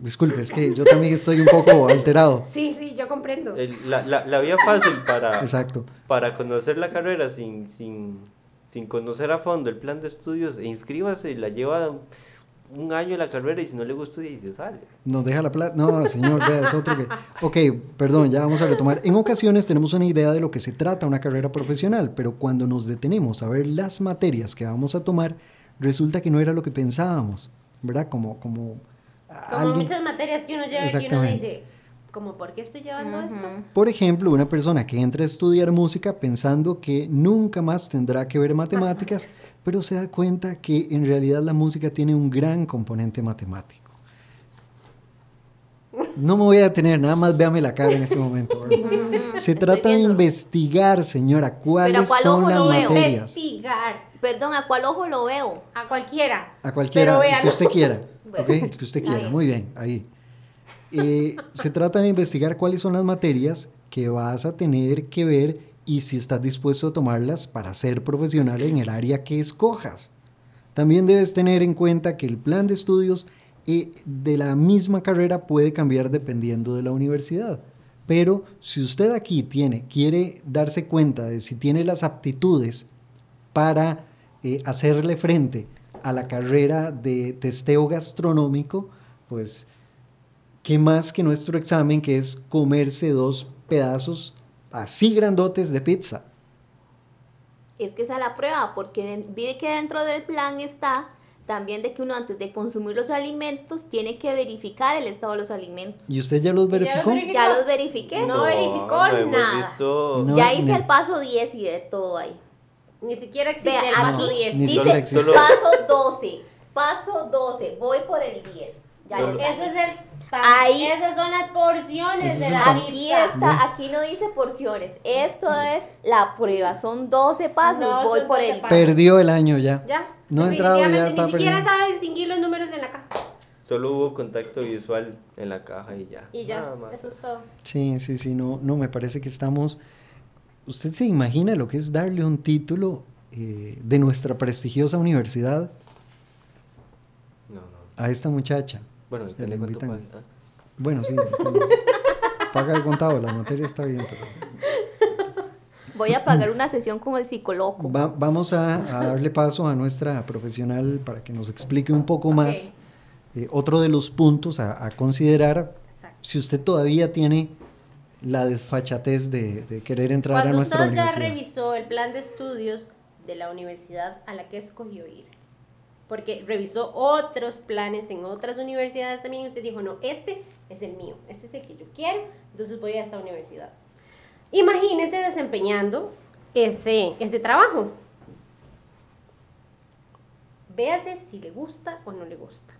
disculpe, es que yo también estoy un poco alterado. Sí, sí, yo comprendo. El- la, la, la vía fácil para, Exacto. para conocer la carrera sin, sin, sin conocer a fondo el plan de estudios, e inscríbase y la lleva un año la carrera y si no le gusta y se sale. Nos deja la plata. No, señor, vea, es otro que. Ok, perdón, ya vamos a retomar. En ocasiones tenemos una idea de lo que se trata una carrera profesional, pero cuando nos detenemos a ver las materias que vamos a tomar, resulta que no era lo que pensábamos, ¿verdad? Como, como Como alguien. muchas materias que uno lleva y que uno dice, como, ¿por qué estoy llevando esto? Por ejemplo, una persona que entra a estudiar música pensando que nunca más tendrá que ver matemáticas, pero se da cuenta que en realidad la música tiene un gran componente matemático. No me voy a detener, nada más véame la cara en este momento. ¿verdad? Se trata de investigar, señora, cuáles cuál son las materias. Investigar Perdón, ¿a cuál ojo lo veo? a cualquiera. A cualquiera, el que usted quiera. Bueno, ¿ok? El que usted quiera. Muy bien, ahí. Eh, se trata de investigar cuáles son las materias que vas a tener que ver y si estás dispuesto a tomarlas para ser profesional en el área que escojas. También debes tener en cuenta que el plan de estudios eh, de la misma carrera puede cambiar dependiendo de la universidad. Pero si usted aquí tiene, quiere darse cuenta de si tiene las aptitudes para eh, hacerle frente a la carrera de testeo gastronómico, pues, ¿qué más que nuestro examen que es comerse dos pedazos así grandotes de pizza? Es que esa es la prueba, porque vi que dentro del plan está también de que uno antes de consumir los alimentos tiene que verificar el estado de los alimentos. ¿Y usted ya los ¿Ya los verificó? Ya los verifiqué. No verificó no nada. visto- No. ya hice ni- el paso 10 y de todo ahí. Ni siquiera existe Vea, el paso aquí 10. Ni dice existe. Paso 12, paso 12, voy por el 10. Ya. Ese es el Ahí- esas son las porciones de la. Aquí pizza. está, aquí no dice porciones. Esto es la prueba. Son 12 pasos. No, voy son por 12 el pasos. Perdió el año ya. Ya. No ha entrado, ya está Ni siquiera sabe distinguir los números en la caja. Solo hubo contacto visual en la caja y ya. Y ya, Nada más. eso es todo. Sí, sí, sí, no, no, me parece que estamos... ¿Usted se imagina lo que es darle un título eh, de nuestra prestigiosa universidad No, no. a esta muchacha? Bueno, ¿ah? Bueno, sí, apenas. paga de contado, la materia está bien, pero... Voy a pagar una sesión con el psicólogo. Va- vamos a, a darle paso a nuestra profesional para que nos explique un poco más eh, otro de los puntos a, a considerar Exacto. si usted todavía tiene la desfachatez de, de querer entrar a Cuando nuestra usted ya revisó el plan de estudios de la universidad a la que escogió ir, porque revisó otros planes en otras universidades también, y usted dijo, no, este es el mío, este es el que yo quiero, entonces voy a esta universidad. Imagínese desempeñando ese, ese trabajo. Véase si le gusta o no le gusta.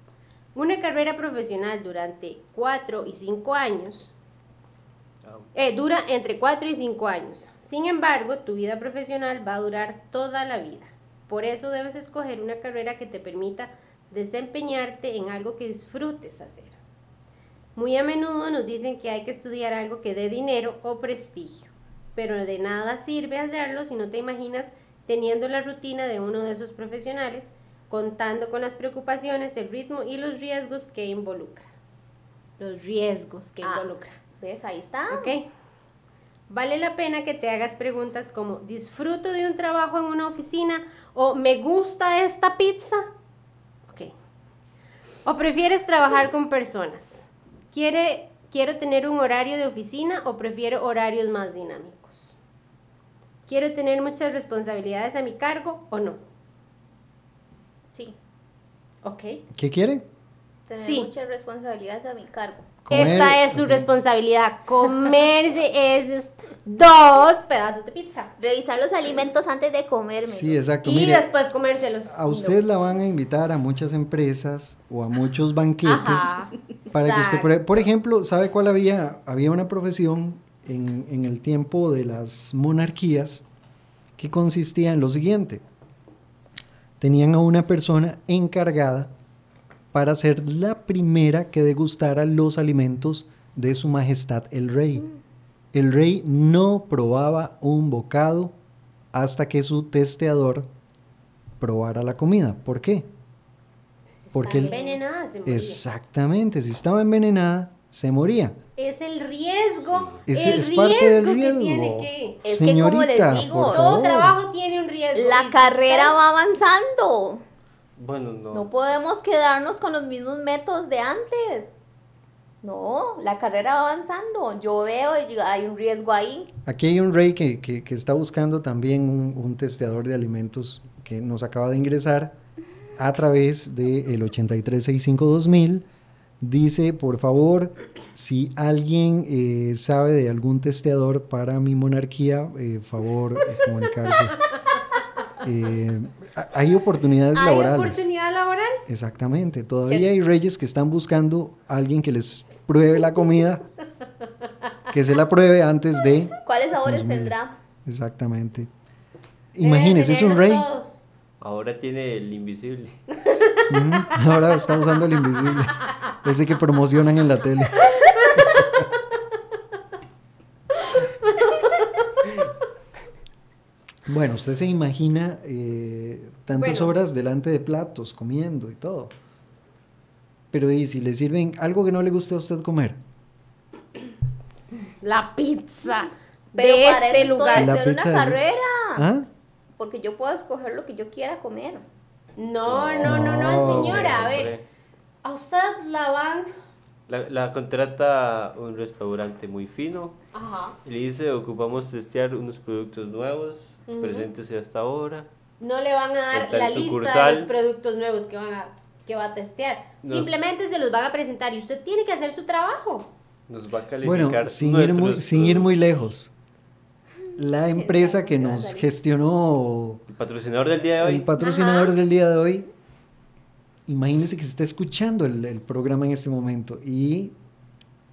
Una carrera profesional durante 4 y 5 años eh, dura entre 4 y 5 años. Sin embargo, tu vida profesional va a durar toda la vida. Por eso debes escoger una carrera que te permita desempeñarte en algo que disfrutes hacer. Muy a menudo nos dicen que hay que estudiar algo que dé dinero o prestigio, pero de nada sirve hacerlo si no te imaginas teniendo la rutina de uno de esos profesionales, contando con las preocupaciones, el ritmo y los riesgos que involucra. Los riesgos que Ah. involucra. ¿Ves? Ahí está. ¿Ok? Vale la pena que te hagas preguntas como ¿disfruto de un trabajo en una oficina? ¿O me gusta esta pizza? Ok. ¿O prefieres trabajar con personas? ¿Quiere, ¿Quiero tener un horario de oficina o prefiero horarios más dinámicos? ¿Quiero tener muchas responsabilidades a mi cargo o no? Sí. Ok. ¿Qué quiere? Tener Sí. muchas responsabilidades a mi cargo. Comer, Esta es su responsabilidad, comerse esos dos pedazos de pizza. Revisar los alimentos antes de comerme. Sí, exacto. Y Mire, después comérselos. a usted la van a invitar a muchas empresas o a muchos banquetes Ajá, para que usted, por, ejemplo, ¿sabe cuál había? Había una profesión en, en el tiempo de las monarquías que consistía en lo siguiente. tenían a una persona encargada para ser la primera que degustara los alimentos de su majestad el rey. El rey no probaba un bocado hasta que su testeador probara la comida. ¿Por qué? Porque Está el- envenenada, se moría. exactamente, si estaba envenenada, se moría. Es el riesgo. Es- el es parte del riesgo riesgo. que tiene que. Es que como les Señorita, digo, por Todo favor. trabajo tiene un riesgo. La carrera va avanzando. Bueno, no. No podemos quedarnos con los mismos métodos de antes. No, la carrera va avanzando. Yo veo y hay un riesgo ahí. Aquí hay un rey que, que- que está buscando también un, un testeador de alimentos que nos acaba de ingresar a través del 8365-2000. Dice, por favor, si alguien eh, sabe de algún testeador para mi monarquía, eh, favor eh, comunicarse. Eh, ha- hay oportunidades ¿Hay laborales. oportunidad laboral? Exactamente. Todavía hay reyes que están buscando a alguien que les pruebe la comida, que se la pruebe antes de ¿Cuáles sabores tendrá? Exactamente. Imagínese, es un rey. todos. Ahora tiene el invisible. Ahora está usando el invisible. Ese que promocionan en la tele. Bueno, usted se imagina eh, tantas Bueno. horas delante de platos, comiendo y todo. Pero ¿y si le sirven algo que no le guste a usted comer? La pizza. Pero de para este eso lugar. estoy pizza una de- carrera. ¿Ah? Porque yo puedo escoger lo que yo quiera comer. No, no, no, no, No. señora. A ver, a usted la van. La, la contrata un restaurante muy fino Ajá. y le dice, ocupamos testear unos productos nuevos, preséntese hasta ahora. No le van a dar la lista de los productos nuevos que, van a, que va a testear. Nos- Simplemente se los van a presentar y usted tiene que hacer su trabajo. Nos va a calificar Bueno, sin ir, muy, sin ir muy lejos. La empresa que nos gestionó El patrocinador del día de hoy. el patrocinador Ajá. del día de hoy, imagínese que se está escuchando el, el programa en este momento y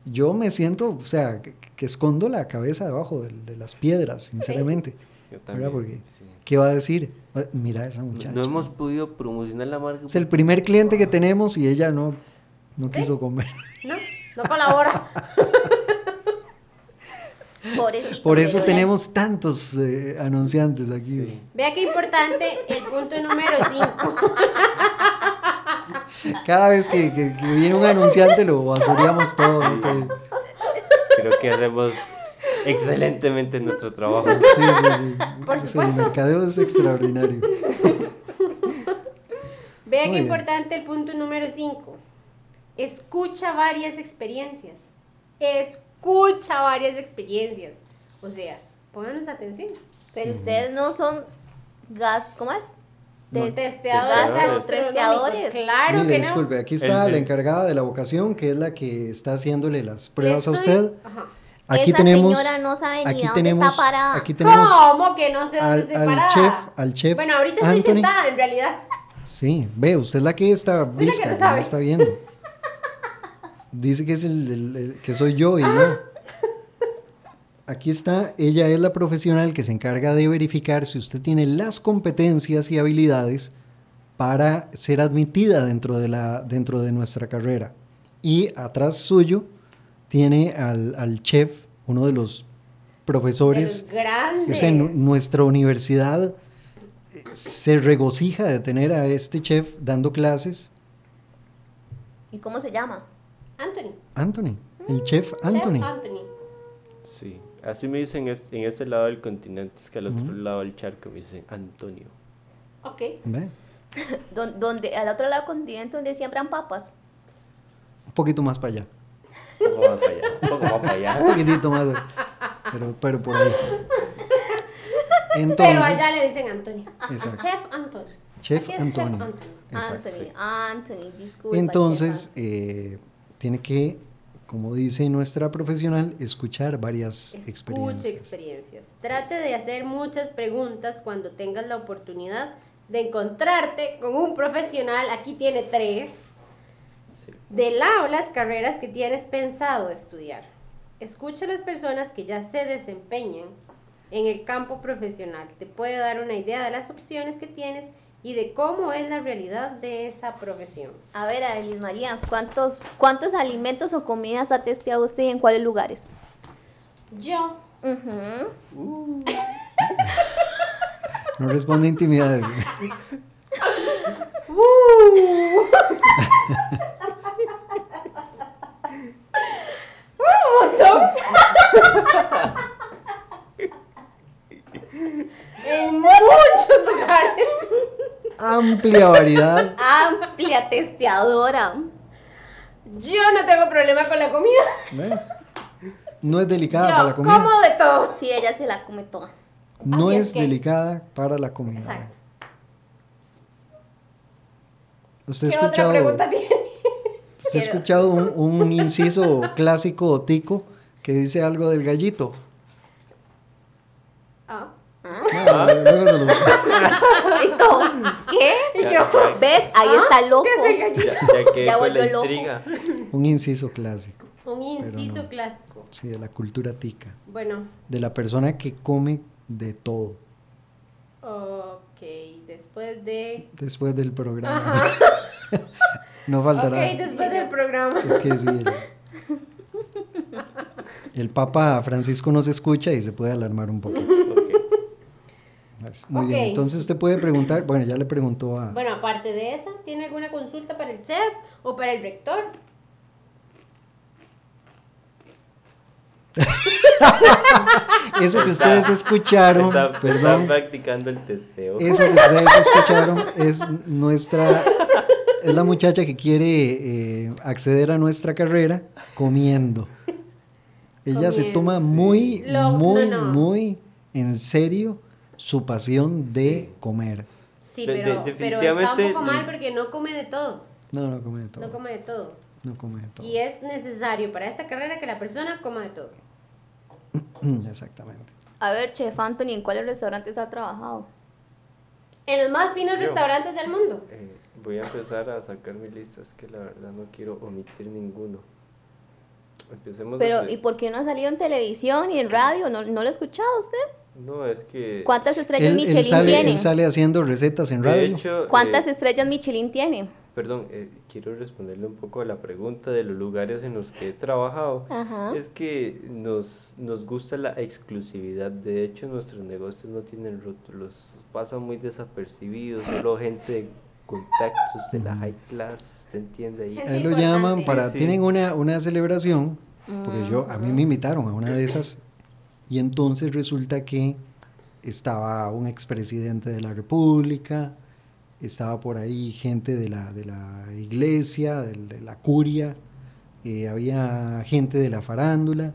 yo me siento, o sea, que, que escondo la cabeza debajo de, de las piedras, sinceramente. Yo ¿Verdad? también, Porque, sí. ¿qué va a decir? Va- Mira a esa muchacha. No hemos podido promocionar la marca. Es el primer cliente que tenemos y ella no, no quiso comer. No, no colabora. Pobrecito. Por eso tenemos tantos eh, anunciantes aquí. Sí. Vea qué importante el punto número 5. Cada vez que, que- que viene un anunciante lo basureamos todo. ¿no? Creo que hacemos excelentemente nuestro trabajo. Sí, sí, sí. Por Es- supuesto. El mercadeo es extraordinario. Vea Muy qué bien. importante el punto número 5. Escucha varias experiencias. Escucha varias experiencias. O sea, pónganos atención. Pero ustedes no son gas, ¿cómo es? De Te- testeadores Testeadores. Claro Mire, que no. disculpe, aquí está El- la encargada de la vocación, que es la que está haciéndole las pruebas a Estoy- usted. Ajá. Aquí Esa tenemos, señora no sabe ni aquí dónde tenemos, está parada. aquí tenemos ¿Cómo que no sé dónde al, estoy al parada? chef, al chef Bueno, ahorita estoy Anthony. sentada en realidad. Sí, ve, usted es la que está Soy la que visca, que no sabe. está viendo. Dice que es el, el- el- que soy yo y no. Aquí está, ella es la profesional que se encarga de verificar si usted tiene las competencias y habilidades para ser admitida dentro de, la, dentro de nuestra carrera. Y atrás suyo tiene al, al chef, uno de los profesores. O sea, nu- nuestra universidad eh, se regocija de tener a este chef dando clases. ¿Y cómo se llama? Anthony. Anthony, el chef Chef Anthony. Anthony. Sí. Así me dicen es- en este lado del continente, es que al otro lado del charco me dicen Antonio. Ok. ¿Ve? Don- donde, al otro lado del continente donde siembran papas. Un poquito más para allá. Un poco más para allá. Un poco más para Un allá. poquitito más. Pero, pero por ahí. Pero Entonces, allá le dicen Antonio. Exacto. Chef Antonio. Chef Antonio. Chef Antonio. Exacto. Anthony, Anthony, disculpa. entonces eh, tiene que, como dice nuestra profesional, escuchar varias Escuche experiencias. experiencias. Trate de hacer muchas preguntas cuando tengas la oportunidad de encontrarte con un profesional. Aquí tiene tres. De lado las carreras que tienes pensado estudiar. Escucha a las personas que ya se desempeñan en el campo profesional. Te puede dar una idea de las opciones que tienes y de cómo es la realidad de esa profesión. A ver, Adelis María, ¿cuántos, ¿cuántos alimentos o comidas ha testeado usted y en cuáles lugares? Yo, Ujú. No responde intimidades. en muchos lugares. Amplia variedad. Amplia testeadora. Yo no tengo problema con la comida. No es delicada para la comida. como de todo. Sí, ella se la come toda. No Así es, es que- delicada para la comida. Exacto. ¿Usted ha ¿Qué otra escuchado, pregunta tiene? Usted ha escuchado un, un inciso clásico tico que dice algo del gallito? Ah. No, luego se los- Y todos, ¿qué? Ya, ya- ¿Ves? Ahí está loco. ¿qué es el gallito? Ya, ya quedé Ya volvió la loco. intriga. un inciso clásico, Un inciso no. clásico. sí, de la cultura tica, Bueno, de la persona que come de todo ok, después de... después del programa. Ajá. no Ok, faltará. después del programa. Es que sí. El, el Papa Francisco nos escucha y se puede alarmar un poco. Ok. Muy Ok. bien. Entonces usted puede preguntar. Bueno, ya le preguntó a. Bueno, aparte de esa, ¿tiene alguna consulta para el chef o para el rector? Eso que Está- ustedes escucharon, Está, está perdón. practicando el testeo. Eso que ustedes escucharon es nuestra. Es la muchacha que quiere eh, acceder a nuestra carrera comiendo. Ella se toma sí. muy, Lo- muy, no, no. muy en serio su pasión de comer. Sí, De- de- pero, está un poco mal porque no come de todo. No, no come de todo. No come de todo. No come de todo. Y es necesario para esta carrera que la persona coma de todo. Exactamente. A ver, Chef Anthony, ¿en cuáles restaurantes ha trabajado? En los más finos Yo. restaurantes del mundo. Eh, voy a empezar a sacar mi lista, es que la verdad no quiero omitir ninguno. Empecemos Pero, desde- ¿y por qué no ha salido en televisión y en radio? ¿No, no lo ha escuchado usted? No, es que... ¿Cuántas estrellas Él, Michelin él sale, tiene? él sale haciendo recetas en de radio. hecho, ¿Cuántas eh, estrellas Michelin tiene? Perdón, eh, quiero responderle un poco a la pregunta de los lugares en los que he trabajado. Ajá. Es que nos, nos gusta la exclusividad. De hecho, nuestros negocios no tienen rótulos. Pasan muy desapercibidos. Solo gente contactos de la high class. ¿Usted entiende ahí? Lo llaman para. Sí, sí. Tienen una, una celebración. Porque yo, a mí me invitaron a una de esas. Y entonces resulta que estaba un expresidente de la República. Estaba por ahí gente de la, de la iglesia, de, la curia. eh, había gente de la farándula.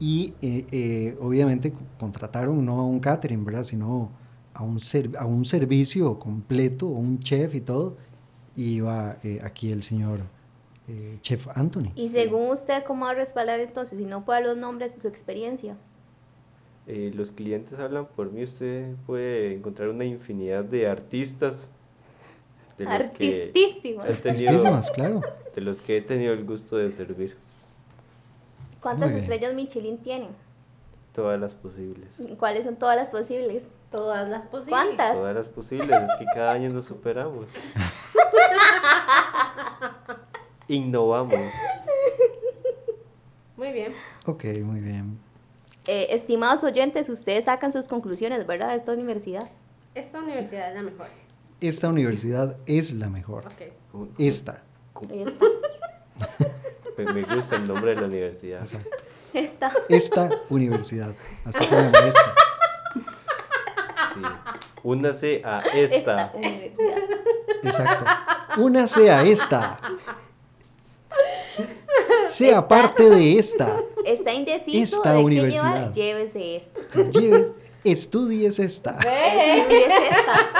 Y eh, eh, obviamente co- contrataron no a un catering, ¿verdad? Sino a un, ser- a un servicio completo, un chef y todo. Y iba eh, aquí el señor eh, Chef Anthony. Y según usted, ¿cómo va a respaldar entonces? Si no puede dar los nombres, su experiencia. Eh, los clientes hablan por mí. Usted puede encontrar una infinidad de artistas. De los que Artistísimos. tenido- Artistísimas, claro. de los que he tenido el gusto de servir. ¿Cuántas estrellas Michelin tienen? Todas las posibles. ¿Cuáles son todas las posibles? Todas las posibles. ¿Cuántas? Todas las posibles. Es que cada año nos superamos. Innovamos. Muy bien. Ok, muy bien. Eh, estimados oyentes, ustedes sacan sus conclusiones, ¿verdad? De esta universidad. Esta universidad es la mejor. Esta universidad es la mejor. Ok. Como- Esta. Está. Me, me gusta el nombre de la universidad. Exacto. Esta. Esta universidad. Así se llama esta. Únase a Esta esta. universidad. Exacto. Únase a esta. Sea parte de esta. Está indeciso Esta de qué universidad. llevar, llévese esta. Lleves, estudies esta. Llévese esta.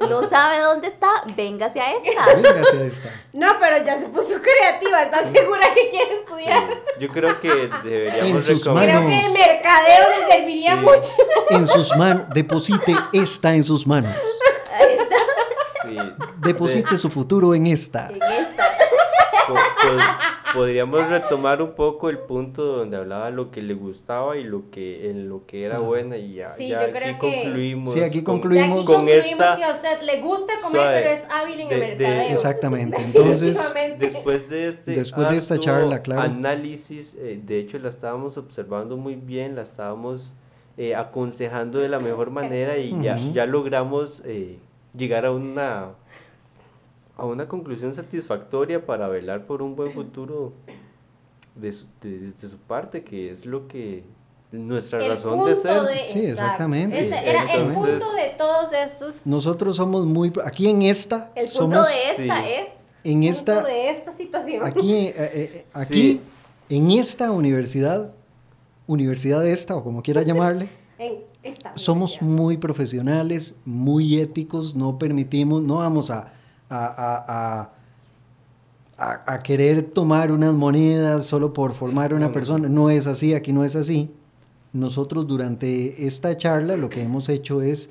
No sabe dónde está, véngase a esta. Véngase a esta. No, pero ya se puso creativa. ¿Estás segura que quiere Sí. estudiar? Yo creo que En deberíamos sus recomendar. Creo que el mercadeo le serviría Sí. mucho. En sus manos. Deposite esta en sus manos. Sí. Deposite su futuro en esta. En esta. po- podríamos retomar un poco el punto donde hablaba lo que le gustaba y lo que en lo que era buena y ya, Sí, ya yo creo aquí que- concluimos. Sí, aquí con- Ya aquí concluimos. con concluimos esta- que a usted le gusta comer, Suave. pero es hábil en el De- de- mercadeo. Exactamente. Entonces. Después de este Después de esta charla, claro. análisis, eh, de hecho la estábamos observando muy bien, la estábamos eh, aconsejando de la mejor manera y ya, Ujú. ya logramos eh, llegar a una a una conclusión satisfactoria para velar por un buen futuro de su, de- de su parte, que es lo que nuestra el razón punto de ser. Sí, exactamente. Este era el punto de todos estos. nosotros somos muy... Aquí en esta, El punto somos... de esta sí. es En punto esta, de esta situación. aquí, eh, eh, aquí Sí. en esta universidad, universidad esta o como quiera llamarle, En esta somos muy profesionales, muy éticos, no permitimos, no vamos a, a, a- a- a- a querer tomar unas monedas solo por formar una persona. No es así, aquí no es así. Nosotros durante esta charla lo que hemos hecho es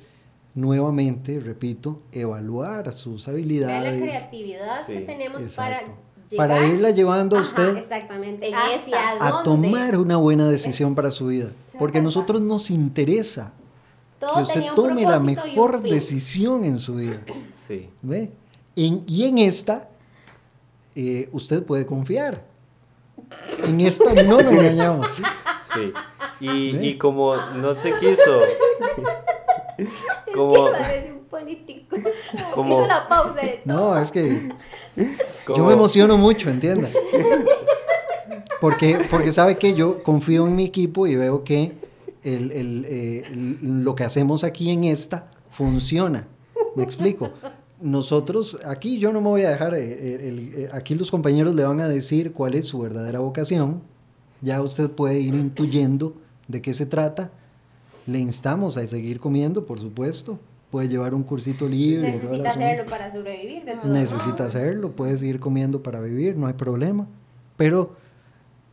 nuevamente, repito, evaluar sus Vean la habilidades creatividad que tenemos exacto. para para llegar- irla llevando a Ajá, usted exactamente En hacia esta. a tomar una buena decisión para su vida. Porque a nosotros nos interesa Todo que usted tome la mejor decisión en su vida. Sí. ¿ve? En- y en esta, eh, usted puede confiar. En esta no lo engañamos. ¿sí? Sí. Y, como no se quiso. como, político. Como- Hizo la pausa de todo. No, es que yo me emociono mucho, entienda. Porque, porque sabe que yo confío en mi equipo y veo que el- el, eh, el- lo que hacemos aquí en esta funciona. Me explico. Nosotros, aquí yo no me voy a dejar, eh, eh, el- eh, aquí los compañeros le van a decir cuál es su verdadera vocación. Ya usted puede ir intuyendo de qué se trata. Le instamos a seguir comiendo, por supuesto. Puede llevar un cursito libre. Necesita hacerlo para sobrevivir. de necesita hacerlo, puede seguir comiendo para vivir, no hay problema. Pero,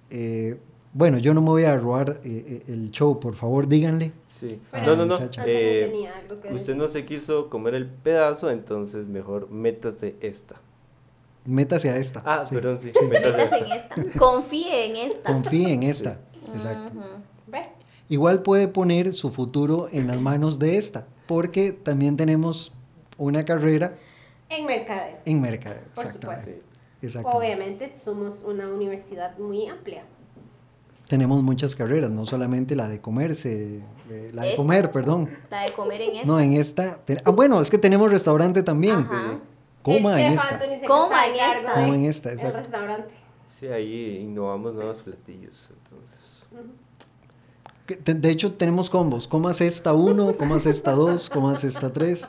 eh, bueno, yo no me voy a robar el show, por favor, díganle. Sí. Pero- No, no, no. Eh, tenía algo que usted decir. no se quiso comer el pedazo, entonces mejor métase esta. Métase a esta. Ah, sí. perdón, sí. métase Métase en esta. Confíe en esta. Confíe en esta. Exacto. Ve, Igual puede poner su futuro en las manos de esta, porque también tenemos una carrera En mercadeo. en mercadeo. Por Exactamente. supuesto. Exactamente. Obviamente somos una universidad muy amplia. Tenemos muchas carreras, no solamente la de comerse, eh, la de Esta. comer, perdón. La de comer en esta. No, en esta. ah, bueno, es que tenemos restaurante también. Ajá. Coma El en chef esta. Coma en esta. Coma en esta, el exacto. restaurante. Sí, ahí innovamos nuevos platillos. Entonces, Que te- De hecho, tenemos combos. Comas esta 1, comas esta 2, comas esta 3.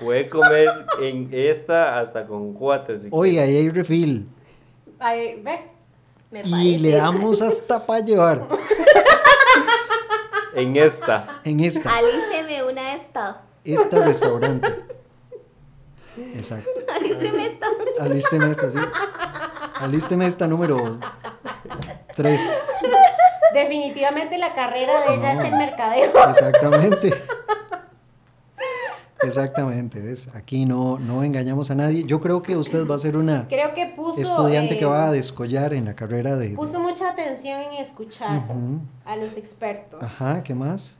puede comer en esta hasta con cuatro. si Oye, ahí hay refill. Ahí, ve. Me Y parece. le damos hasta para llevar. En esta. en esta. Alísteme una esta. Este restaurante. Exacto. Alísteme esta. Alísteme esta, sí. Alísteme esta número 3. Definitivamente la carrera de ella es el mercadeo. Exactamente. Exactamente, ¿ves? Aquí no, no engañamos a nadie. Yo creo que usted va a ser una Creo que puso. estudiante que va a descollar en la carrera de... Puso mucha atención en escuchar a los expertos. Ajá, ¿qué más?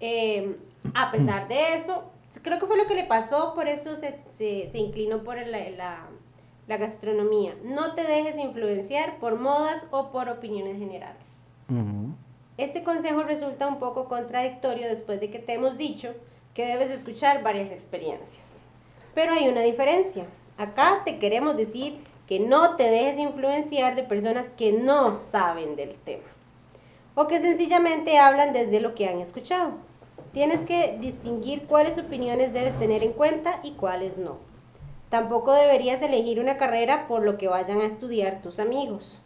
Eh, a pesar de eso, creo que fue lo que le pasó, por eso se, se- se inclinó por la, la- la gastronomía. No te dejes influenciar por modas o por opiniones generales. Este consejo resulta un poco contradictorio después de que te hemos dicho que debes escuchar varias experiencias. Pero hay una diferencia. Acá te queremos decir que no te dejes influenciar de personas que no saben del tema o que sencillamente hablan desde lo que han escuchado. Tienes que distinguir cuáles opiniones debes tener en cuenta y cuáles no. Tampoco deberías elegir una carrera por lo que vayan a estudiar tus amigos.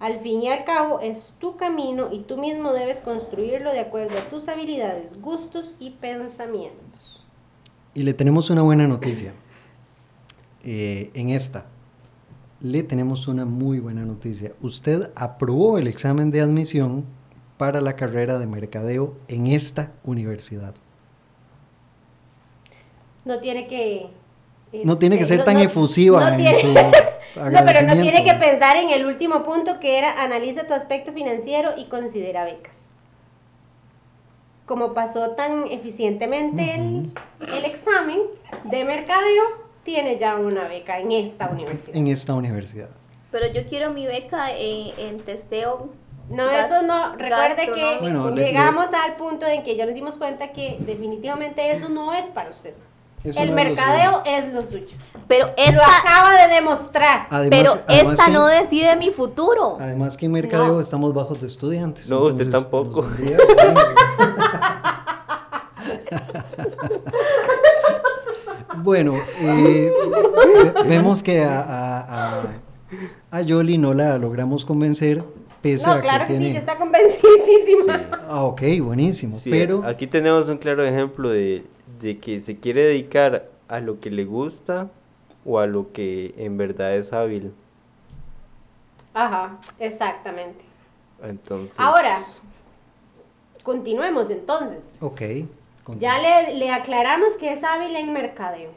Al fin y al cabo es tu camino y tú mismo debes construirlo de acuerdo a tus habilidades, gustos y pensamientos. Y le tenemos una buena noticia. Eh, en esta, le tenemos una muy buena noticia. Usted aprobó el examen de admisión para la carrera de mercadeo en esta universidad. No tiene que No tiene que Este, ser tan no- efusiva no en tiene- su No, pero no tiene que pensar en el último punto que era analiza tu aspecto financiero y considera becas. Como pasó tan eficientemente el, el examen de mercadeo, tiene ya una beca en esta universidad. En esta universidad. Pero yo quiero mi beca en, en testeo. No, eso no. Recuerde que le- llegamos al punto en que ya nos dimos cuenta que definitivamente eso no es para usted. El mercadeo es lo suyo. Pero Lo esta, acaba de demostrar. Además, pero además esta que- no decide mi futuro. Además que en mercadeo No. estamos bajos de estudiantes. No, usted tampoco. bueno, eh, ve- vemos que a, a, a, a Yoli no la logramos convencer, pese No, a claro que que tiene... sí, que está convencidísima. Ah, ok, buenísimo. Sí, pero aquí tenemos un claro ejemplo de, de que se quiere dedicar a lo que le gusta o a lo que en verdad es hábil. Ajá, exactamente. Entonces, Ahora, continuemos entonces. Ok. Ya le, le aclaramos que es hábil en mercadeo.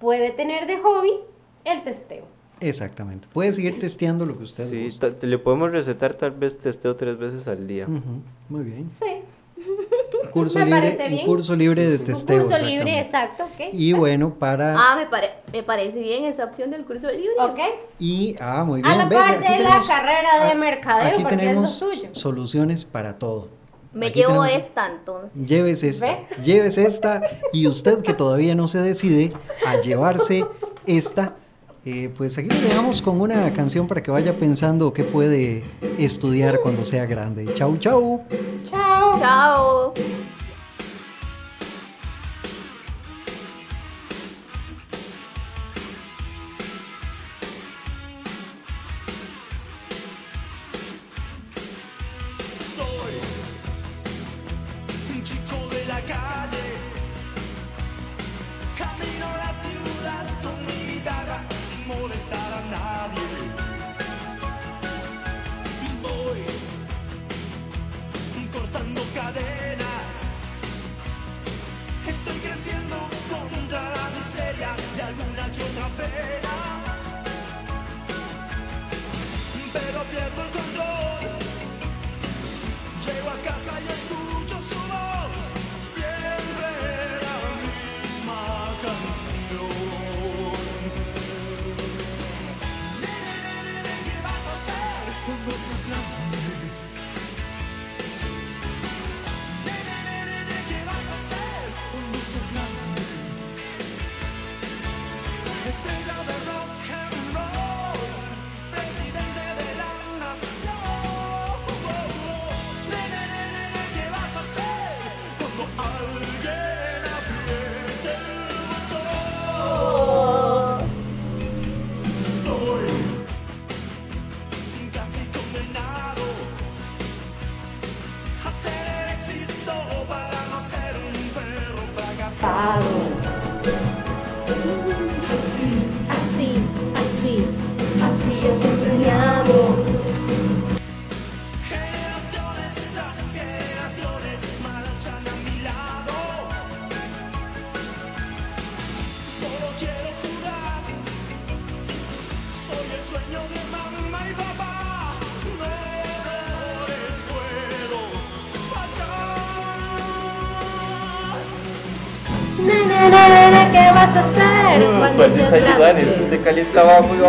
Puede tener de hobby el testeo. Exactamente. Puede seguir testeando lo que usted sí, gusta. le podemos recetar tal vez testeo tres veces al día. Muy bien. Sí. Curso Me libre, parece un bien. curso libre de Un testeo. curso libre, exacto, ok. Y bueno, para... Ah, me, pare- me parece bien esa opción del curso libre. Ok. Y, ah, muy bien. A la ve, par aquí de la tenemos- carrera de mercadeo, Aquí porque es lo tenemos suyo. soluciones para todo. Me Aquí llevo tenemos- esta entonces. Llévese esta, ¿Ve? llévese esta y usted que todavía no se decide a llevarse esta, eh, pues aquí dejamos con una canción para que vaya pensando qué puede estudiar cuando sea grande. Chau, chau. Chao. Chao. Nene, nene, ¿qué vas a hacer cuando Pues seas es ayudar, grande? eso se calienta abajo y